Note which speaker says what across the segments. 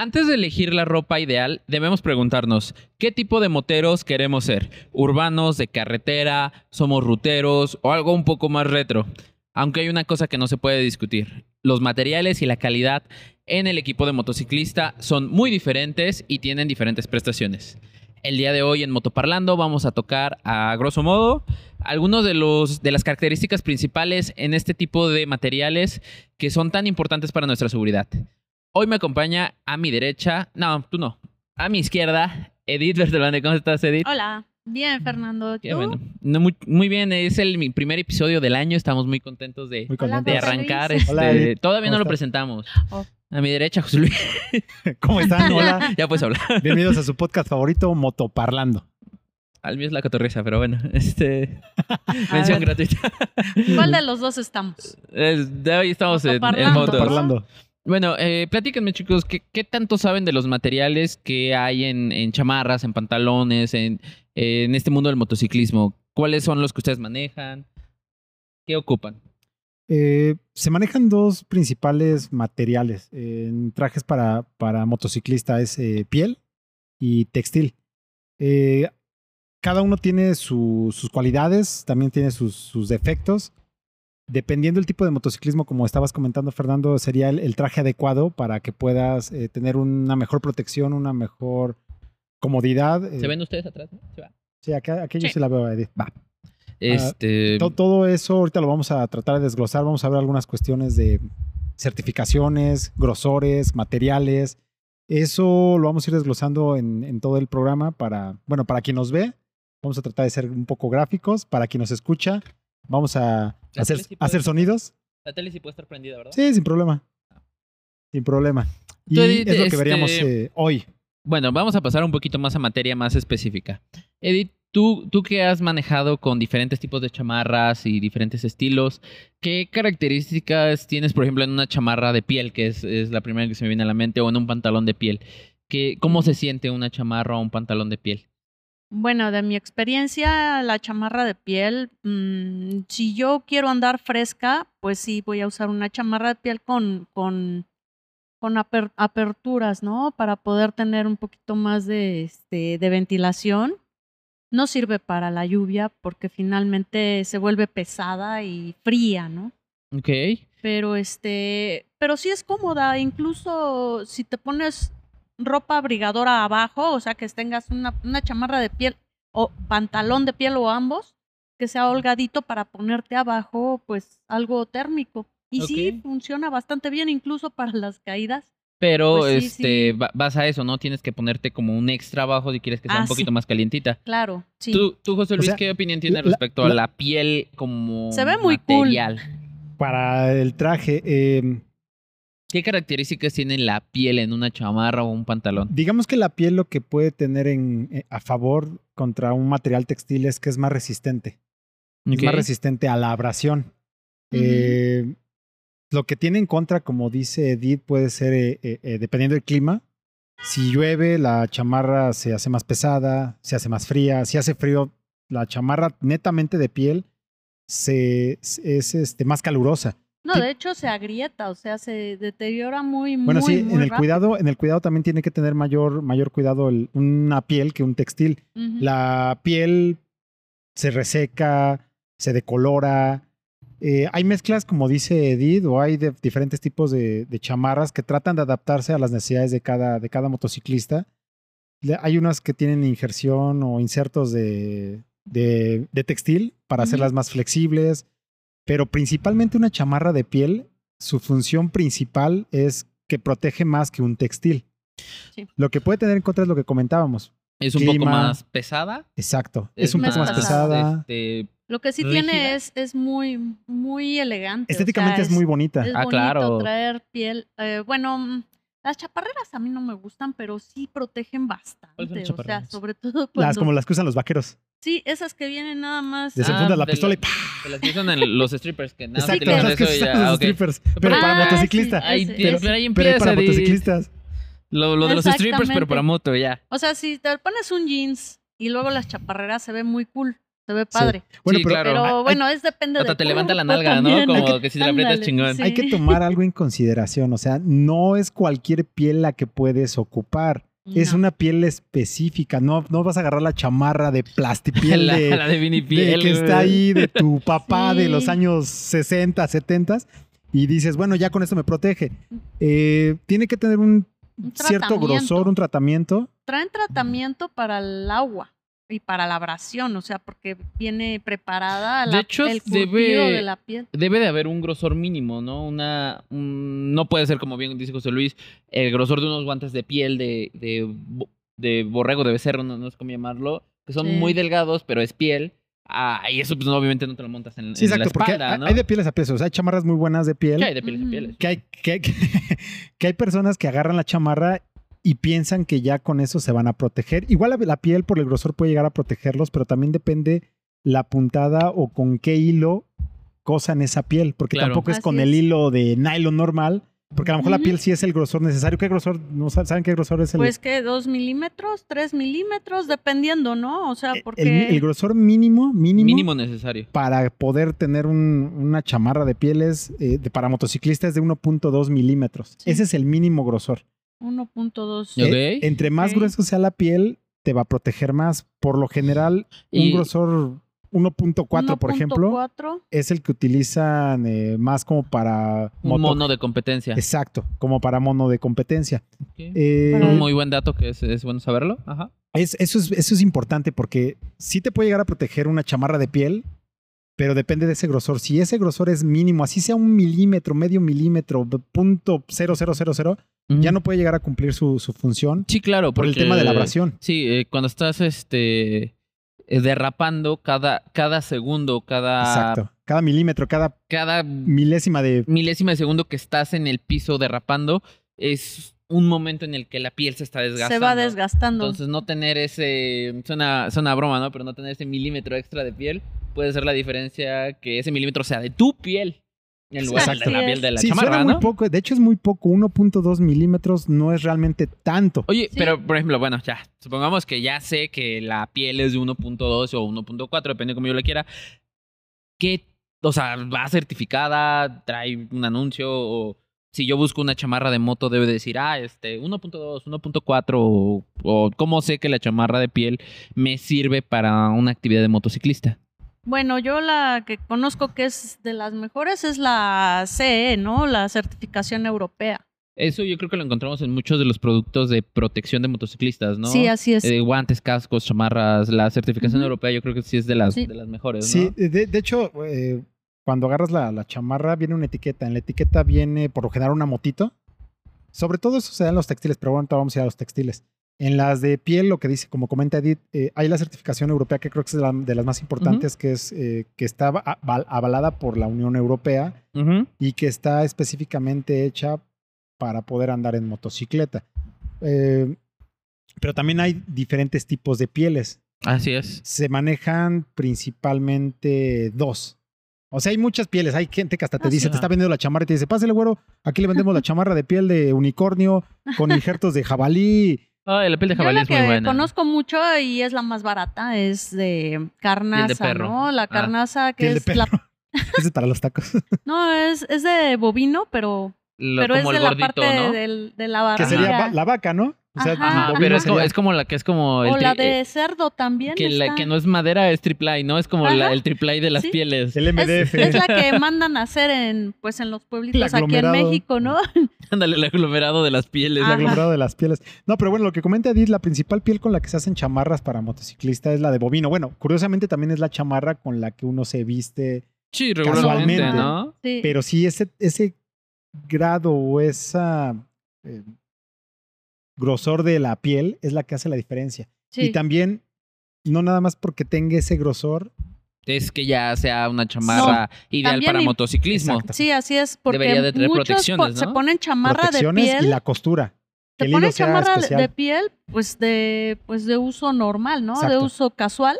Speaker 1: Antes de elegir la ropa ideal, debemos preguntarnos, ¿qué tipo de moteros queremos ser? ¿Urbanos, de carretera, somos ruteros o algo un poco más retro? Aunque hay una cosa que no se puede discutir, los materiales y la calidad en el equipo de motociclista son muy diferentes y tienen diferentes prestaciones. El día de hoy en Motoparlando vamos a tocar a grosso modo algunos de de las características principales en este tipo de materiales que son tan importantes para nuestra seguridad. Hoy me acompaña a mi derecha, no, tú no, a mi izquierda, Edith Bertolande. ¿Cómo estás, Edith?
Speaker 2: Hola, bien, Fernando.
Speaker 1: Qué
Speaker 2: ¿Tú?
Speaker 1: bueno. No, muy, muy bien, es el mi primer episodio del año, estamos muy contentos de,
Speaker 3: Muy
Speaker 1: arrancar. Este,
Speaker 3: Hola,
Speaker 1: todavía
Speaker 3: ¿Cómo
Speaker 1: no lo presentamos.
Speaker 2: Oh.
Speaker 1: A mi derecha, José Luis.
Speaker 3: ¿Cómo están? Hola.
Speaker 1: ya puedes hablar.
Speaker 3: Bienvenidos a su podcast favorito, Motoparlando.
Speaker 1: Al mío es la cotorriza, pero bueno, este. mención gratuita.
Speaker 2: ¿Cuál de los dos estamos?
Speaker 1: Es- de hoy estamos en, en
Speaker 2: Motoparlando.
Speaker 1: motos.
Speaker 3: Motoparlando.
Speaker 1: Bueno, eh, platíquenme, chicos, ¿qué, tanto saben de los materiales que hay en, chamarras, en pantalones, en, este mundo del motociclismo? ¿Cuáles son los que ustedes manejan? ¿Qué ocupan?
Speaker 3: Eh, se manejan dos principales materiales en trajes para, para motociclista. Es eh, piel y textil. Eh, cada uno tiene su- sus cualidades, también tiene sus, sus defectos. Dependiendo del tipo de motociclismo, como estabas comentando, Fernando, sería el, el traje adecuado para que puedas eh, tener una mejor protección, una mejor comodidad.
Speaker 1: ¿Se
Speaker 3: Eh,
Speaker 1: ven ustedes atrás? no? ¿Se va?
Speaker 3: Sí, acá, aquí yo
Speaker 1: Sí.
Speaker 3: sí la veo, Edith. Va.
Speaker 1: Este,
Speaker 3: To- todo eso ahorita lo vamos a tratar de desglosar. Vamos a ver algunas cuestiones de certificaciones, grosores, materiales. Eso lo vamos a ir desglosando en, en todo el programa para, bueno, para quien nos ve, vamos a tratar de ser un poco gráficos. Para quien nos escucha, vamos a
Speaker 1: La
Speaker 3: hacer,
Speaker 1: tele sí puede
Speaker 3: hacer
Speaker 1: estar-
Speaker 3: sonidos.
Speaker 1: la tele sí puede estar prendida, ¿verdad?
Speaker 3: Sí, sin problema. Sin problema. Y es lo que
Speaker 1: este-
Speaker 3: veríamos eh, hoy.
Speaker 1: Bueno, vamos a pasar un poquito más a materia más específica. Edith, tú, tú que has manejado con diferentes tipos de chamarras y diferentes estilos, ¿qué características tienes, por ejemplo, en una chamarra de piel, que es, es la primera que se me viene a la mente, o en un pantalón de piel? ¿Qué, ¿Cómo se siente una chamarra o un pantalón de piel?
Speaker 2: Bueno, de mi experiencia, la chamarra de piel, mm, si yo quiero andar fresca, pues sí, voy a usar una chamarra de piel con, con, con aper- aperturas, ¿no? Para poder tener un poquito más de, este, de ventilación. No sirve para la lluvia porque finalmente se vuelve pesada y fría, ¿no?
Speaker 1: Ok.
Speaker 2: pero este, pero sí es cómoda, incluso si te pones ropa abrigadora abajo, o sea, que tengas una, una chamarra de piel o pantalón de piel o ambos, que sea holgadito para ponerte abajo, pues algo térmico. Y sí, funciona bastante bien, incluso para las caídas.
Speaker 1: Pero
Speaker 2: Pues sí,
Speaker 1: este
Speaker 2: sí.
Speaker 1: vas a eso, ¿no? Tienes que ponerte como un extra abajo si quieres que sea
Speaker 2: Ah,
Speaker 1: un poquito
Speaker 2: sí.
Speaker 1: más calientita.
Speaker 2: Claro, sí.
Speaker 1: ¿Tú, tú, José
Speaker 3: O
Speaker 1: Luis,
Speaker 3: sea,
Speaker 1: qué opinión tienes
Speaker 3: la-
Speaker 1: respecto a
Speaker 3: la-
Speaker 1: piel como
Speaker 2: Se ve muy cool.
Speaker 1: material?
Speaker 3: Para el traje, eh,
Speaker 1: ¿Qué características tiene la piel en una chamarra o un pantalón?
Speaker 3: Digamos que la piel lo que puede tener en, eh, a favor contra un material textil es que es más resistente. Es más resistente a la abrasión. Eh, lo que tiene en contra, como dice Edith, puede ser, eh, dependiendo del clima, si llueve, la chamarra se hace más pesada, se hace más fría. Si hace frío, la chamarra netamente de piel se, es este, más calurosa.
Speaker 2: No,
Speaker 3: sí.
Speaker 2: de hecho se agrieta, o sea, se deteriora muy,
Speaker 3: Bueno,
Speaker 2: muy,
Speaker 3: sí,
Speaker 2: muy
Speaker 3: en el
Speaker 2: rápido.
Speaker 3: cuidado, en el cuidado también tiene que tener mayor, mayor cuidado el- una piel que un textil. La piel se reseca, se decolora. Eh, hay mezclas, como dice Edith, o hay de diferentes tipos de, de chamarras que tratan de adaptarse a las necesidades de cada, de cada motociclista. Le- Hay unas que tienen injerción o insertos de, de- de textil para hacerlas más flexibles, pero principalmente una chamarra de piel, su función principal es que protege más que un textil.
Speaker 2: Sí.
Speaker 3: Lo que puede tener en contra es lo que comentábamos.
Speaker 1: ¿Es un poco más pesada?
Speaker 3: Exacto. Es, un
Speaker 2: más
Speaker 3: poco más
Speaker 2: pesada.
Speaker 3: pesada.
Speaker 1: este,
Speaker 2: Lo que sí
Speaker 1: rígida.
Speaker 2: tiene es, es muy, muy elegante. o
Speaker 3: Estéticamente
Speaker 2: sea,
Speaker 3: es muy bonita.
Speaker 2: Es
Speaker 1: Ah,
Speaker 2: bonito
Speaker 1: claro.
Speaker 2: traer piel. eh, bueno, mm, las chaparreras a mí no me gustan, pero sí protegen bastante.
Speaker 1: ¿Cuáles son las
Speaker 2: o sea, sobre todo cuando...
Speaker 3: Las como las que usan los vaqueros.
Speaker 2: Sí, esas que vienen nada más...
Speaker 3: Desenfundas la
Speaker 1: de
Speaker 3: pistola y
Speaker 1: la-
Speaker 3: ¡pah!
Speaker 1: de las que usan en los strippers, que nada
Speaker 3: Exacto, las que
Speaker 1: y
Speaker 3: usan los
Speaker 1: ok.
Speaker 3: strippers. Pero
Speaker 1: Ah,
Speaker 3: para
Speaker 2: sí,
Speaker 3: motociclista.
Speaker 1: Ahí,
Speaker 2: Ese-
Speaker 1: pero, pero ahí
Speaker 3: Pero
Speaker 1: empieza.
Speaker 3: para
Speaker 1: Edith.
Speaker 3: motociclistas.
Speaker 1: Lo, lo de los strippers, pero para moto, ya.
Speaker 2: O sea, si te pones un jeans y luego las chaparreras se ve muy cool. Se ve padre.
Speaker 3: Bueno,
Speaker 1: Sí,
Speaker 3: pero
Speaker 1: claro.
Speaker 2: Pero
Speaker 3: hay-
Speaker 2: bueno, es depende
Speaker 1: Hasta
Speaker 2: del
Speaker 1: te levanta la nalga, ¿no? Como que si te la aprietas chingón.
Speaker 2: sí.
Speaker 3: hay que tomar algo en consideración. O sea, no es cualquier piel la que puedes ocupar. Es
Speaker 2: No.
Speaker 3: una piel específica. No, no vas a agarrar la chamarra de plastipiel
Speaker 1: la,
Speaker 3: de,
Speaker 1: la de
Speaker 3: de que está ahí de tu papá de
Speaker 2: Sí.
Speaker 3: los años 60, 70 y dices, bueno, ya con esto me protege. Eh, tiene que tener un,
Speaker 2: Un
Speaker 3: cierto grosor, un tratamiento.
Speaker 2: Traen tratamiento para el agua y para la abrasión, o sea, porque viene preparada
Speaker 1: De
Speaker 2: la,
Speaker 1: hecho,
Speaker 2: el
Speaker 1: debe-
Speaker 2: de la piel.
Speaker 1: Debe de haber un grosor mínimo, ¿no? Una, un- no puede ser, como bien dice José Luis, el grosor de unos guantes de piel de, de, de borrego, de becerro, no, no sé cómo llamarlo, que son
Speaker 2: Sí.
Speaker 1: muy delgados, pero es piel. Ah, y eso, pues, no, obviamente no te lo montas en,
Speaker 3: Sí,
Speaker 1: en la
Speaker 3: exacto, porque
Speaker 1: espalda,
Speaker 3: hay,
Speaker 1: ¿no?
Speaker 3: hay de pieles a pieles. O sea, hay chamarras muy buenas de piel.
Speaker 1: Sí, hay de pieles a
Speaker 2: Ujú.
Speaker 1: pieles.
Speaker 3: que hay, que, hay- que hay personas que agarran la chamarra y piensan que ya con eso se van a proteger. Igual la, piel por el grosor puede llegar a protegerlos, pero también depende la puntada o con qué hilo cosan esa piel, porque
Speaker 1: Claro.
Speaker 3: tampoco es
Speaker 2: Así
Speaker 3: con
Speaker 2: es.
Speaker 3: el hilo de nylon normal, porque a lo mejor la piel sí es el grosor necesario. ¿Qué grosor? ¿No sa- saben qué grosor es el,
Speaker 2: Pues que dos milímetros, tres milímetros, dependiendo, ¿no? O sea,
Speaker 3: el-
Speaker 2: porque
Speaker 3: el, el grosor mínimo, mínimo,
Speaker 1: Mínimo necesario.
Speaker 3: para poder tener un- una chamarra de pieles eh, de, para motociclistas es de 1.2 milímetros.
Speaker 2: Sí.
Speaker 3: Ese es el mínimo grosor.
Speaker 2: 1.2.
Speaker 1: Ok.
Speaker 3: Eh, entre más grueso sea la piel, te va a proteger más. Por lo general,
Speaker 1: Y-
Speaker 3: un grosor 1.4, por ejemplo,
Speaker 2: 1.4.
Speaker 3: es el que utilizan eh, más como para
Speaker 1: Un mono de competencia.
Speaker 3: Exacto, como para mono de competencia. Eh,
Speaker 1: Un muy buen dato que es, es bueno saberlo. Ajá.
Speaker 3: es- eso, es, eso es importante porque sí te puede llegar a proteger una chamarra de piel, pero depende de ese grosor. Si ese grosor es mínimo, así sea un milímetro, medio milímetro, punto cero cero cero cero, ya no puede llegar a cumplir su, su función
Speaker 1: Sí, claro.
Speaker 3: por el tema de la abrasión.
Speaker 1: Sí, eh, cuando estás este eh, derrapando cada, cada segundo, cada,
Speaker 3: Exacto. Cada milímetro, cada
Speaker 1: cada
Speaker 3: milésima de
Speaker 1: milésima de segundo que estás en el piso derrapando es un momento en el que la piel se está desgastando.
Speaker 2: Se va desgastando.
Speaker 1: Entonces no tener ese, suena, suena a broma, ¿no? Pero no tener ese milímetro extra de piel puede ser la diferencia que ese milímetro sea de tu piel en lugar de la piel de la
Speaker 3: sí,
Speaker 1: chamarra,
Speaker 3: suena muy
Speaker 1: ¿no?
Speaker 3: poco. De hecho, es muy poco. 1.2 milímetros no es realmente tanto.
Speaker 1: Oye,
Speaker 2: Sí.
Speaker 1: pero por ejemplo, bueno, ya, supongamos que ya sé que la piel es de 1.2 o 1.4, depende de cómo yo la quiera. ¿Qué, o sea, va certificada, trae un anuncio o si yo busco una chamarra de moto debe decir, ah, este, 1.2, 1.4 o, o cómo sé que la chamarra de piel me sirve para una actividad de motociclista?
Speaker 2: Bueno, yo la que conozco que es de las mejores es la CE, ¿no? La certificación europea.
Speaker 1: Eso yo creo que lo encontramos en muchos de los productos de protección de motociclistas, ¿no?
Speaker 2: Sí, así es.
Speaker 1: Eh, guantes, cascos, chamarras, la certificación europea yo creo que sí es de las,
Speaker 2: Sí.
Speaker 1: de las mejores, ¿no?
Speaker 3: Sí, de, de hecho, eh, cuando agarras la, la chamarra viene una etiqueta. En la etiqueta viene por lo general una motito. Sobre todo eso se da en los textiles, pero bueno, vamos a ir a los textiles. En las de piel, lo que dice, como comenta Edith, eh, hay la certificación europea que creo que es de, la- de las más importantes, que es eh, que está aval- avalada por la Unión Europea
Speaker 1: Ujú.
Speaker 3: y que está específicamente hecha para poder andar en motocicleta. Eh, pero también hay diferentes tipos de pieles.
Speaker 1: Así es.
Speaker 3: Se manejan principalmente dos. O sea, hay muchas pieles. Hay gente que hasta te
Speaker 2: Ah,
Speaker 3: dice,
Speaker 2: sí.
Speaker 3: te está vendiendo la chamarra y te dice, pásale, güero, aquí le vendemos la chamarra de piel de unicornio con injertos de jabalí.
Speaker 1: Ay, la piel de
Speaker 2: Yo
Speaker 1: jabalí
Speaker 2: la
Speaker 1: es muy
Speaker 2: que
Speaker 1: buena.
Speaker 2: conozco mucho y es la más barata es de carnaza,
Speaker 1: perro.
Speaker 2: ¿no? La
Speaker 1: Ah.
Speaker 2: carnaza que
Speaker 3: Piel de
Speaker 2: es la
Speaker 3: perro. Ese es para los tacos.
Speaker 2: no es es de bovino, pero
Speaker 1: Lo-
Speaker 2: pero es
Speaker 1: como
Speaker 2: de
Speaker 1: el
Speaker 2: la
Speaker 1: gordito,
Speaker 2: parte
Speaker 1: ¿no?
Speaker 2: del- de la
Speaker 3: que
Speaker 2: barriga.
Speaker 3: sería va- la vaca, ¿no? O sea,
Speaker 2: Ajá.
Speaker 3: Bovino
Speaker 1: pero es como, es como la que es como el
Speaker 2: o la de cerdo también
Speaker 1: que, la-
Speaker 2: está.
Speaker 1: que no es madera, es triple ¿no? Es como la- el triple de las
Speaker 2: Sí.
Speaker 1: pieles.
Speaker 3: el
Speaker 2: es,
Speaker 3: MDF.
Speaker 2: es la que mandan a hacer en pues en los pueblitos aquí en. México, ¿no?
Speaker 1: Ándale, el aglomerado de las pieles.
Speaker 3: el
Speaker 2: Ajá.
Speaker 3: aglomerado de las pieles. No, pero bueno, lo que comenta Edith, la principal piel con la que se hacen chamarras para motociclista es la de bovino. Bueno, curiosamente también es la chamarra con la que uno se viste,
Speaker 1: Sí, regularmente,
Speaker 3: Casualmente.
Speaker 1: ¿no?
Speaker 2: Sí.
Speaker 3: pero sí ese, ese grado o esa eh, grosor de la piel es la que hace la diferencia.
Speaker 2: sí.
Speaker 3: Y también, no nada más porque tenga ese grosor,
Speaker 1: Es que ya sea una chamarra ideal para motociclismo.
Speaker 3: Exacto.
Speaker 2: Sí, así es, porque
Speaker 1: Debería de tener
Speaker 2: muchos
Speaker 1: protecciones,
Speaker 2: po- se ponen chamarra de
Speaker 3: protecciones
Speaker 2: piel,
Speaker 3: y la costura. Que
Speaker 2: se ponen chamarra de-
Speaker 3: especial.
Speaker 2: de piel, pues de pues de uso normal, ¿no? De uso casual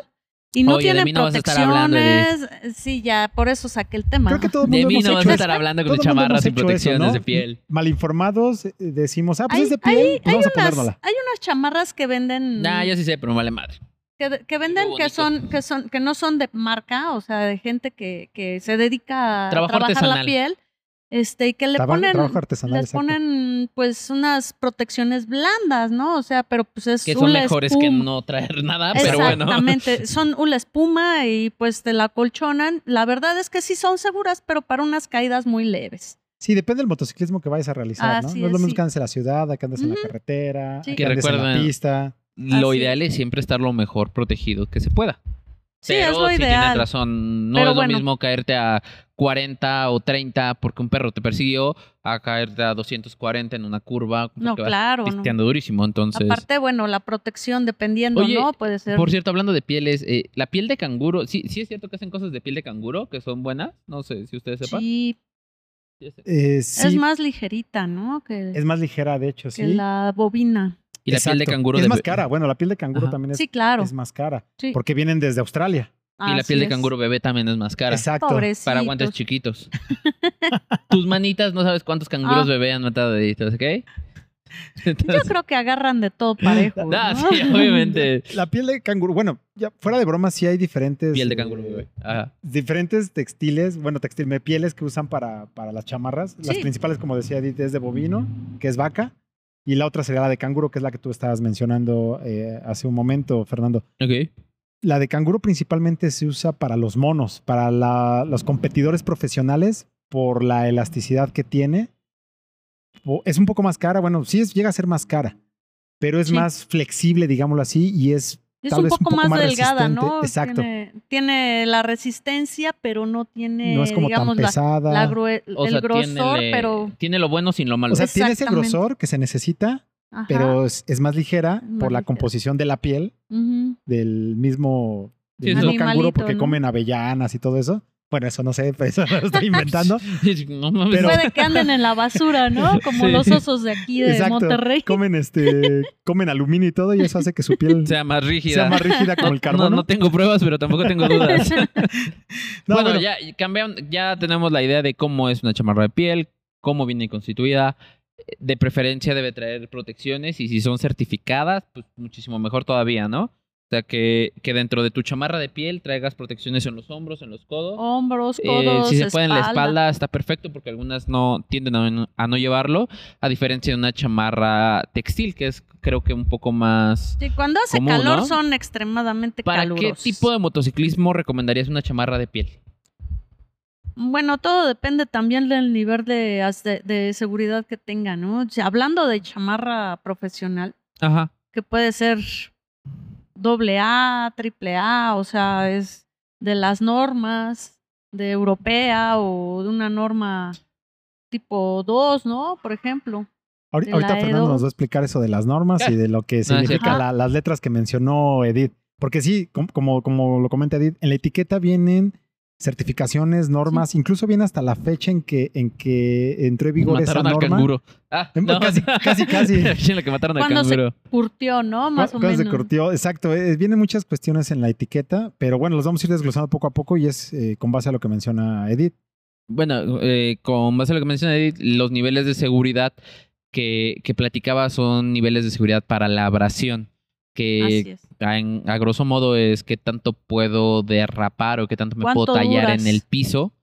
Speaker 2: y no
Speaker 1: Oye, de
Speaker 2: tienen
Speaker 1: mí no vas a estar hablando,
Speaker 2: protecciones. Sí, ya por eso saqué el tema.
Speaker 3: Creo que todo el
Speaker 1: De
Speaker 3: mundo
Speaker 1: mí
Speaker 3: hemos
Speaker 1: no vas a estar hablando con chamarras sin
Speaker 3: hecho eso,
Speaker 1: protecciones
Speaker 3: ¿no?
Speaker 1: de piel.
Speaker 3: Malinformados, eh, decimos, ah, pues
Speaker 2: hay,
Speaker 3: es de piel,
Speaker 2: hay-
Speaker 3: pues vamos
Speaker 2: hay
Speaker 3: a ponérnosla.
Speaker 2: unas, hay unas chamarras que venden
Speaker 1: Nah, yo sí sé, pero me vale madre.
Speaker 2: que, que venden que son, que son, que no son de marca, o sea, de gente que, que se dedica a
Speaker 1: Trabajo
Speaker 2: trabajar
Speaker 1: artesanal.
Speaker 2: la piel, este, y que le ponen, les
Speaker 3: exacto.
Speaker 2: ponen pues unas protecciones blandas, ¿no? O sea, pero pues es
Speaker 1: Que son
Speaker 2: hula
Speaker 1: mejores que no traer nada, pero bueno.
Speaker 2: Exactamente, son una espuma y pues te la colchonan. La verdad es que sí son seguras, pero para unas caídas muy leves.
Speaker 3: Sí, depende del motociclismo que vayas a realizar, ¿no?
Speaker 2: Así
Speaker 3: no es lo mismo
Speaker 2: sí.
Speaker 3: que andes en la ciudad, que andes en la carretera,
Speaker 2: Sí.
Speaker 3: que
Speaker 1: Que
Speaker 3: andes en la pista.
Speaker 1: Lo
Speaker 2: Así
Speaker 1: ideal es siempre estar lo mejor protegido que se pueda.
Speaker 2: Sí,
Speaker 1: Pero
Speaker 2: es lo
Speaker 1: sí tienen
Speaker 2: ideal.
Speaker 1: razón. No
Speaker 2: Pero
Speaker 1: es
Speaker 2: bueno.
Speaker 1: lo mismo caerte a 40 o 30 porque un perro te persiguió a caerte a 240 en una curva.
Speaker 2: No, claro. no.
Speaker 1: pisteando durísimo. Entonces,
Speaker 2: Aparte, bueno, la protección, dependiendo,
Speaker 1: Oye,
Speaker 2: ¿no? Puede ser.
Speaker 1: por cierto, hablando de pieles, eh, la piel de canguro, sí, sí es cierto que hacen cosas de piel de canguro que son buenas. No sé si ustedes sepan.
Speaker 2: sí,
Speaker 1: es.
Speaker 3: Eh, sí,
Speaker 2: es más ligerita, ¿no? Que,
Speaker 3: es más ligera, de hecho,
Speaker 2: que
Speaker 3: sí.
Speaker 2: la bobina.
Speaker 1: Y la piel de canguro
Speaker 3: Es
Speaker 1: de-
Speaker 3: más cara. Bueno, la piel de canguro
Speaker 1: Ajá.
Speaker 3: también es,
Speaker 2: Sí, claro.
Speaker 3: es más cara.
Speaker 2: Sí.
Speaker 3: Porque vienen desde Australia.
Speaker 1: Y la piel de
Speaker 2: es.
Speaker 1: canguro bebé también es más cara.
Speaker 3: Exacto.
Speaker 2: Pobrecitos.
Speaker 1: Para guantes chiquitos. Tus manitas, no sabes cuántos canguros
Speaker 2: Ah.
Speaker 1: bebé han matado deditos, ¿ok?
Speaker 2: Yo creo que agarran de todo parejo.
Speaker 1: ah,
Speaker 2: ¿no?
Speaker 1: sí, obviamente.
Speaker 3: La piel de canguro, bueno, ya fuera de broma, sí hay diferentes.
Speaker 1: Piel de canguro bebé. Ajá.
Speaker 3: Diferentes textiles, bueno, textil, pieles que usan para, para las chamarras. Las principales, como decía Edith, es de bovino, que es vaca. Y la otra sería la de canguro, que es la que tú estabas mencionando eh, hace un momento, Fernando.
Speaker 1: Ok.
Speaker 3: La de canguro principalmente se usa para los monos, para la- los competidores profesionales, por la elasticidad que tiene. O- Es un poco más cara, bueno, sí es, llega a ser más cara, pero es
Speaker 2: Sí.
Speaker 3: más flexible, digámoslo así, y es
Speaker 2: Es un poco, más, delgada. ¿no?
Speaker 3: Exacto.
Speaker 2: Tiene, tiene la resistencia, pero no tiene,
Speaker 3: no es como
Speaker 2: digamos,
Speaker 3: tan
Speaker 2: la,
Speaker 3: pesada.
Speaker 2: la grue-
Speaker 1: O
Speaker 2: el
Speaker 1: sea,
Speaker 2: grosor,
Speaker 1: tiene,
Speaker 2: pero...
Speaker 1: tiene lo bueno sin lo malo.
Speaker 3: o sea, tiene ese grosor que se necesita,
Speaker 2: ajá,
Speaker 3: pero es, es más ligera
Speaker 2: más
Speaker 3: por la
Speaker 2: ligera.
Speaker 3: composición de la piel del mismo, del mismo canguro porque
Speaker 2: ¿no?
Speaker 3: comen avellanas y todo eso. Bueno, eso no sé, pero eso lo estoy inventando.
Speaker 1: No mames.
Speaker 3: Pero-
Speaker 2: Puede que anden en la basura, ¿no? Como
Speaker 1: Sí.
Speaker 2: los osos de aquí de
Speaker 3: Exacto.
Speaker 2: Monterrey.
Speaker 3: Comen este, comen aluminio y todo, y eso hace que su piel
Speaker 1: sea más rígida.
Speaker 3: sea más rígida como
Speaker 1: no,
Speaker 3: el carbono.
Speaker 1: no, no tengo pruebas, pero tampoco tengo dudas.
Speaker 3: No,
Speaker 1: bueno,
Speaker 3: bueno,
Speaker 1: ya cambian, ya tenemos la idea de cómo es una chamarra de piel, cómo viene constituida. De preferencia debe traer protecciones y si son certificadas, pues muchísimo mejor todavía, ¿no? Sea, que, que dentro de tu chamarra de piel traigas protecciones en los hombros, en los codos.
Speaker 2: Hombros,
Speaker 1: Eh,
Speaker 2: codos,
Speaker 1: si se puede en la
Speaker 2: espalda.
Speaker 1: espalda, está perfecto porque algunas no tienden a no, a no llevarlo, a diferencia de una chamarra textil, que es creo que un poco más...
Speaker 2: Sí, cuando hace
Speaker 1: común,
Speaker 2: calor
Speaker 1: ¿no?
Speaker 2: son extremadamente
Speaker 1: ¿Para
Speaker 2: calurosos.
Speaker 1: qué tipo de motociclismo recomendarías una chamarra de piel?
Speaker 2: Bueno, todo depende también del nivel de, as- de, de seguridad que tenga, ¿no? O sea, hablando de chamarra profesional,
Speaker 1: Ajá.
Speaker 2: que puede ser doble A, triple A, o sea, es de las normas de europea o de una norma tipo 2, ¿no? Por ejemplo.
Speaker 3: ahorita
Speaker 2: la
Speaker 3: Fernando nos va a explicar eso de las normas y de lo que significa
Speaker 2: cierto.
Speaker 3: la- las letras que mencionó Edith. Porque sí, com- como, como lo comenta Edith, en la etiqueta vienen certificaciones, normas, incluso viene hasta la fecha en que, en que entró en vigor esa
Speaker 1: Mataron al
Speaker 3: norma.
Speaker 1: canguro. Ah,
Speaker 3: Em, casi- casi, casi.
Speaker 1: En la que mataron al
Speaker 2: ¿Cuándo se. Curtió, ¿no? Más o menos.
Speaker 3: se curtió, exacto. eh, vienen muchas cuestiones en la etiqueta, pero bueno, los vamos a ir desglosando poco a poco y es eh, con base a lo que menciona Edith.
Speaker 1: Bueno, eh, con base a lo que menciona Edith, los niveles de seguridad que, que platicaba son niveles de seguridad para la abrasión. Que en- a grosso modo es qué tanto puedo derrapar o qué tanto me puedo
Speaker 2: ¿Cuánto
Speaker 1: tallar
Speaker 2: duras?
Speaker 1: en el piso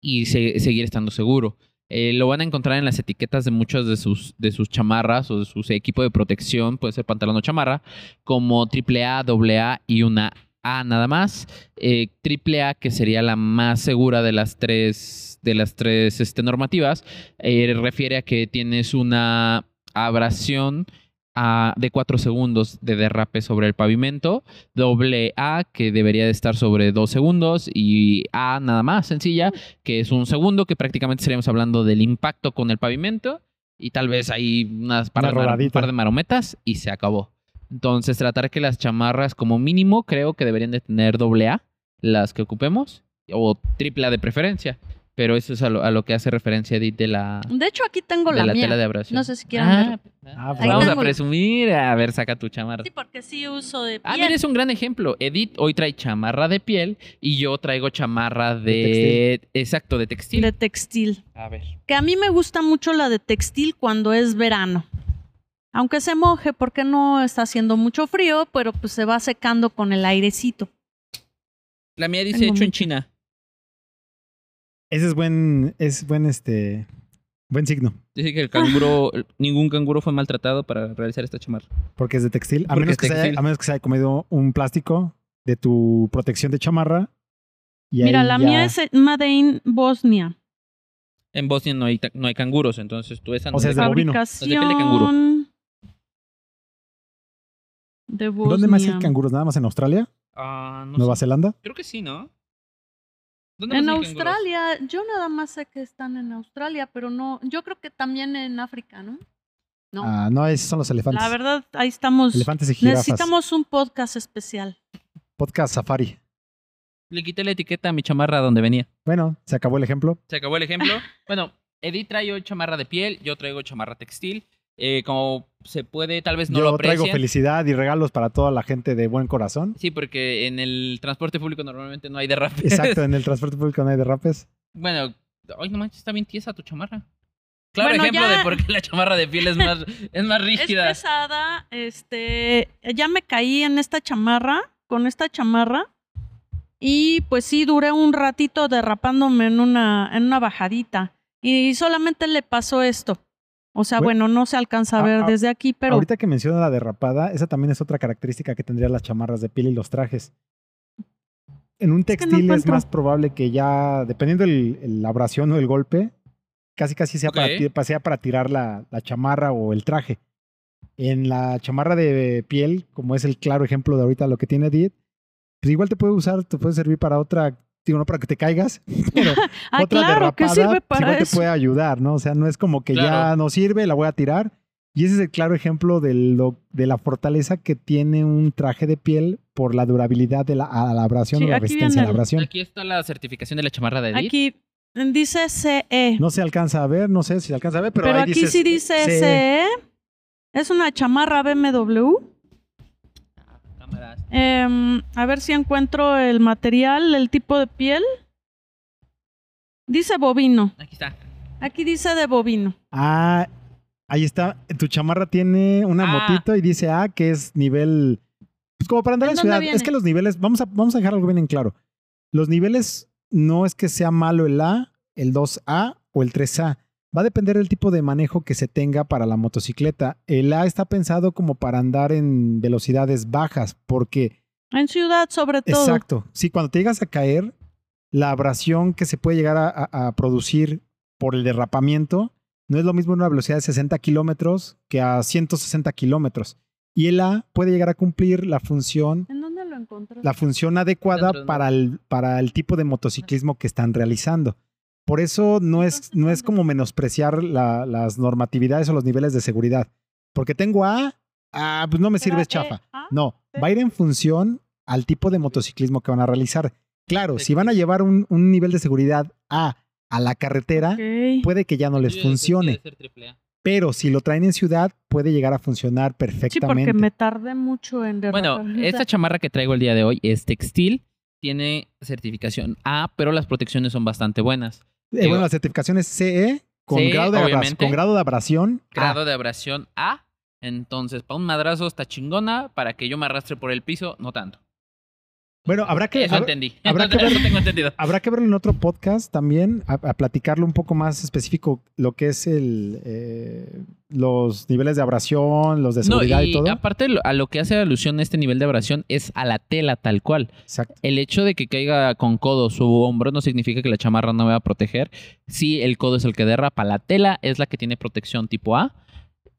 Speaker 1: y se- seguir estando seguro. Eh, lo van a encontrar en las etiquetas de muchas de sus, de sus chamarras o de sus equipos de protección, puede ser pantalón o chamarra, como AAA, AA y una A nada más. Eh, AAA, que sería la más segura de las tres, de las tres este, normativas, eh, refiere a que tienes una abrasión a- de 4 segundos de derrape sobre el pavimento, doble A que debería de estar sobre 2 segundos y A nada más sencilla que es un segundo que prácticamente estaríamos hablando del impacto con el pavimento y tal vez hay unas par,
Speaker 3: Una
Speaker 1: de, par de marometas y se acabó. Entonces tratar que las chamarras como mínimo creo que deberían de tener doble A las que ocupemos o triple A de preferencia. Pero eso es a lo, a lo que hace referencia Edith de la,
Speaker 2: De hecho, aquí tengo
Speaker 1: de
Speaker 2: la,
Speaker 1: la
Speaker 2: mía.
Speaker 1: tela de abrasión.
Speaker 2: No sé si quieran ver.
Speaker 3: Ah,
Speaker 2: Ahí
Speaker 1: Vamos a presumir. A ver, saca tu chamarra.
Speaker 2: Sí, porque sí uso de piel.
Speaker 1: Ah, mira, es un gran ejemplo. Edith hoy trae chamarra de piel y yo traigo chamarra de...
Speaker 3: De
Speaker 1: Exacto, de textil.
Speaker 2: de textil.
Speaker 1: A ver.
Speaker 2: Que a mí me gusta mucho la de textil cuando es verano. Aunque se moje porque no está haciendo mucho frío, pero pues se va secando con el airecito.
Speaker 1: La mía dice
Speaker 2: Tengo
Speaker 1: hecho en. China.
Speaker 3: Ese es buen, es buen, este, buen signo,
Speaker 1: Dice que el canguro, ningún canguro fue maltratado para realizar esta chamarra.
Speaker 3: porque es de textil. A
Speaker 1: Porque
Speaker 3: menos,
Speaker 1: es
Speaker 3: que se haya, a menos que se haya comido un plástico de tu protección de chamarra. y
Speaker 2: Mira, la
Speaker 3: ya-
Speaker 2: mía es Made in Bosnia.
Speaker 1: En Bosnia no hay, no hay canguros, entonces tú esa no
Speaker 3: O sea, es de bovino.
Speaker 1: De piel de canguro.
Speaker 2: de Bosnia.
Speaker 3: ¿Dónde más hay canguros? ¿Nada más en Australia?
Speaker 1: Ah, no
Speaker 3: ¿Nueva
Speaker 1: sé.
Speaker 3: Zelanda?
Speaker 1: Creo que sí, ¿no? ¿Dónde
Speaker 2: En? Australia, yo nada más sé que están en Australia, pero no, yo creo que también en África, ¿no? No.
Speaker 3: Ah, no, esos son los elefantes.
Speaker 2: la verdad, ahí estamos.
Speaker 3: Elefantes y jirafas.
Speaker 2: Necesitamos un podcast especial.
Speaker 3: Podcast Safari.
Speaker 1: Le quité la etiqueta a mi chamarra donde venía.
Speaker 3: Bueno, se acabó el ejemplo.
Speaker 1: Se acabó el ejemplo. bueno, Edith trae hoy chamarra de piel, yo traigo chamarra textil. Eh, como se puede, tal vez no lo
Speaker 3: Yo traigo felicidad y regalos para toda la gente de buen corazón.
Speaker 1: Sí, porque en el transporte público normalmente no hay derrapes.
Speaker 3: Exacto, en el transporte público no hay derrapes.
Speaker 1: bueno, ay, no manches, está bien tiesa tu chamarra. Claro
Speaker 2: Bueno,
Speaker 1: ejemplo
Speaker 2: ya-
Speaker 1: de por qué la chamarra de piel es más, es más
Speaker 2: Es
Speaker 1: rígida.
Speaker 2: pesada, este, ya me caí en esta chamarra, con esta chamarra, y pues sí, duré un ratito derrapándome en una, en una bajadita, y solamente le pasó esto. O sea,
Speaker 3: Bueno,
Speaker 2: bueno, no se alcanza a
Speaker 3: a-
Speaker 2: ver
Speaker 3: a-
Speaker 2: desde aquí, pero
Speaker 3: Ahorita que menciona la derrapada, esa también es otra característica que tendrían las chamarras de piel y los trajes. En un
Speaker 2: que no
Speaker 3: textil es, más probable que ya, dependiendo la abrasión o el golpe, casi casi para, sea para tirar la, la chamarra o el traje. En la chamarra de piel, como es el claro ejemplo de ahorita lo que tiene Edith, pues igual te puede usar, te puede servir para otra, digo, no para que te caigas, pero
Speaker 2: ah,
Speaker 3: otra
Speaker 2: claro,
Speaker 3: derrapada
Speaker 2: sirve para
Speaker 3: igual te puede ayudar, ¿no? O sea, no es como que ya no sirve, la voy a tirar. Y ese es el claro ejemplo de, lo, de la fortaleza que tiene un traje de piel por la durabilidad de la, a la abrasión
Speaker 2: Sí,
Speaker 3: o la
Speaker 2: aquí
Speaker 3: resistencia a la abrasión.
Speaker 1: Aquí está la certificación de la chamarra de Edith.
Speaker 2: Aquí dice CE,
Speaker 3: No se alcanza a ver, no sé si se alcanza a ver, pero,
Speaker 2: pero,
Speaker 3: ahí
Speaker 2: aquí
Speaker 3: dices,
Speaker 2: sí dice
Speaker 3: CE.
Speaker 2: CE. Es una chamarra BMW. Em, a ver si encuentro el material, el tipo de piel. Dice bovino.
Speaker 1: Aquí está.
Speaker 2: Aquí dice de bovino.
Speaker 3: Ah, ahí está. Tu chamarra tiene una
Speaker 1: Ah.
Speaker 3: motito y dice A, que es nivel. Pues como para andar
Speaker 2: ¿En
Speaker 3: ciudad.
Speaker 2: viene?
Speaker 3: Es que los niveles, vamos a, vamos a dejar algo bien en claro. Los niveles no es que sea malo el A, el 2A o el 3A. Va a depender del tipo de manejo que se tenga para la motocicleta. El A está pensado como para andar en velocidades bajas, porque
Speaker 2: En ciudad, sobre todo.
Speaker 3: Exacto. Sí, cuando te llegas a caer, la abrasión que se puede llegar a, a- a producir por el derrapamiento no es lo mismo en una velocidad de 60 kilómetros que a 160 kilómetros. Y el A puede llegar a cumplir la función,
Speaker 2: ¿En dónde lo
Speaker 3: la función adecuada para el, para el tipo de motociclismo que están realizando. Por eso no es, no es como menospreciar la- las normatividades o los niveles de seguridad. Porque tengo A, ah, pues no me sirve, es
Speaker 2: ¿Será
Speaker 3: chafa.
Speaker 2: EA?
Speaker 3: No, va a ir en función al tipo de motociclismo que van a realizar. Claro, si van a llevar un, un nivel de seguridad A a la carretera, puede que ya no les
Speaker 1: Sí,
Speaker 3: funcione. Pero si lo traen en ciudad, puede llegar a funcionar
Speaker 2: Sí,
Speaker 3: perfectamente.
Speaker 2: porque me tardé mucho en
Speaker 1: Bueno,
Speaker 2: derrapar.
Speaker 1: esta chamarra que traigo el día de hoy es textil. Tiene certificación A, pero las protecciones son bastante buenas.
Speaker 3: Eh, bueno, la certificación es CE con,
Speaker 1: CE,
Speaker 3: grado de abras-
Speaker 1: obviamente.
Speaker 3: con grado de abrasión. A.
Speaker 1: Grado de abrasión A. Entonces, para un madrazo está chingona. Para que yo me arrastre por el piso, no tanto.
Speaker 3: Bueno, habrá que,
Speaker 1: Eso
Speaker 3: hab-
Speaker 1: entendí.
Speaker 3: habrá que
Speaker 1: Eso
Speaker 3: ver-
Speaker 1: tengo entendido.
Speaker 3: habrá que verlo en otro podcast también, a, a platicarlo un poco más específico, lo que es el eh, los niveles de abrasión, los de
Speaker 1: No,
Speaker 3: seguridad y,
Speaker 1: y
Speaker 3: todo.
Speaker 1: aparte a lo que hace alusión este nivel de abrasión es a la tela tal cual.
Speaker 3: Exacto.
Speaker 1: El hecho de que caiga con codo su hombro no significa que la chamarra no va a proteger. Sí, el codo es el que derrapa. La tela es la que tiene protección tipo A.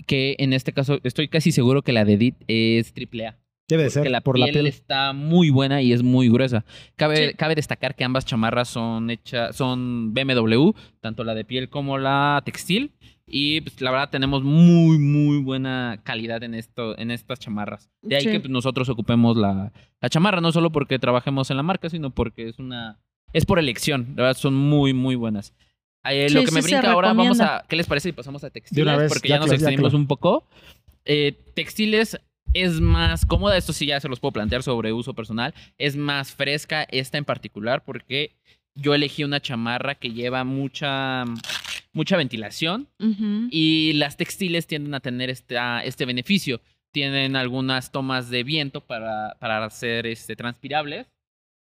Speaker 1: Que en este caso estoy casi seguro que la de Edith es triple A.
Speaker 3: Debe de ser
Speaker 1: la
Speaker 3: por
Speaker 1: piel,
Speaker 3: la piel.
Speaker 1: está muy buena y es muy gruesa. Cabe,
Speaker 2: Sí.
Speaker 1: cabe destacar que ambas chamarras son hechas, son BMW, tanto la de piel como la textil. Y pues, la verdad tenemos muy, muy buena calidad en esto, en estas chamarras. De ahí
Speaker 2: Sí.
Speaker 1: que pues, nosotros ocupemos la, la chamarra, no solo porque trabajemos en la marca, sino porque es una. Es por elección. La verdad, son muy, muy buenas. Eh, lo que me brinca ahora, vamos a. ¿Qué les parece si pasamos a textiles?
Speaker 3: De una vez,
Speaker 1: porque
Speaker 3: ya
Speaker 1: ya nos extendimos un poco. Eh, textiles es más cómoda, esto sí ya se los puedo plantear sobre uso personal, es más fresca esta en particular porque yo elegí una chamarra que lleva mucha mucha ventilación y las textiles tienden a tener esta- este beneficio. Tienen algunas tomas de viento para, para ser este, transpirables.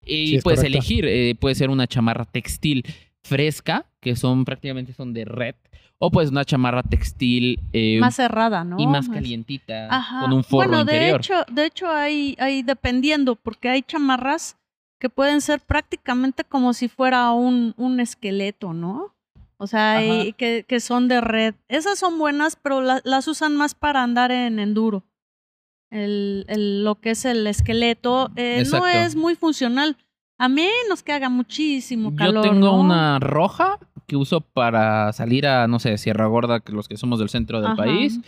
Speaker 1: Y
Speaker 3: Sí,
Speaker 1: puedes
Speaker 3: correcto.
Speaker 1: elegir, eh, puede ser una chamarra textil fresca, que son prácticamente son de red, o pues una chamarra textil eh,
Speaker 2: Más cerrada, ¿no?
Speaker 1: y más
Speaker 2: Más-
Speaker 1: calientita,
Speaker 2: Ajá.
Speaker 1: con un forro
Speaker 2: bueno, de
Speaker 1: interior.
Speaker 2: hecho, de hecho hay, hay dependiendo, porque hay chamarras que pueden ser prácticamente como si fuera un, un esqueleto, ¿no? O sea, hay que, que son de red. Esas son buenas, pero la- las usan más para andar en enduro. El, el- lo que es el esqueleto eh, no es muy funcional. A menos que haga muchísimo
Speaker 1: Yo
Speaker 2: calor.
Speaker 1: tengo
Speaker 2: ¿no?
Speaker 1: una roja que uso para salir a, no sé, Sierra Gorda, que los que somos del centro del
Speaker 2: Ajá,
Speaker 1: país.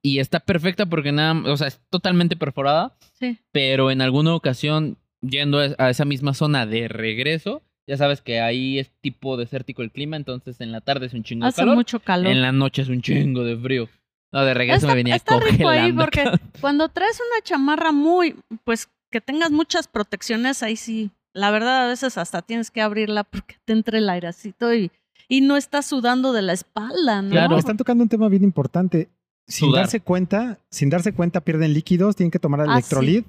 Speaker 1: Y está perfecta porque nada, o sea, es totalmente perforada,
Speaker 2: Sí.
Speaker 1: pero en alguna ocasión, yendo a esa misma zona de regreso, ya sabes que ahí es tipo desértico el clima, entonces en la tarde es un chingo de
Speaker 2: Hace
Speaker 1: calor,
Speaker 2: mucho calor.
Speaker 1: en la noche es un chingo de frío. No, de regreso
Speaker 2: Está-
Speaker 1: me venía
Speaker 2: está rico ahí
Speaker 1: congelando.
Speaker 2: porque cuando traes una chamarra muy, pues que tengas muchas protecciones, ahí sí, la verdad a veces hasta tienes que abrirla porque te entre el airecito y, y no estás sudando de la espalda, ¿no?
Speaker 1: Claro.
Speaker 3: Están tocando un tema bien importante. Sin
Speaker 1: Sudar.
Speaker 3: darse cuenta, sin darse cuenta pierden líquidos, tienen que tomar
Speaker 2: Ah, sí.
Speaker 3: electrolit.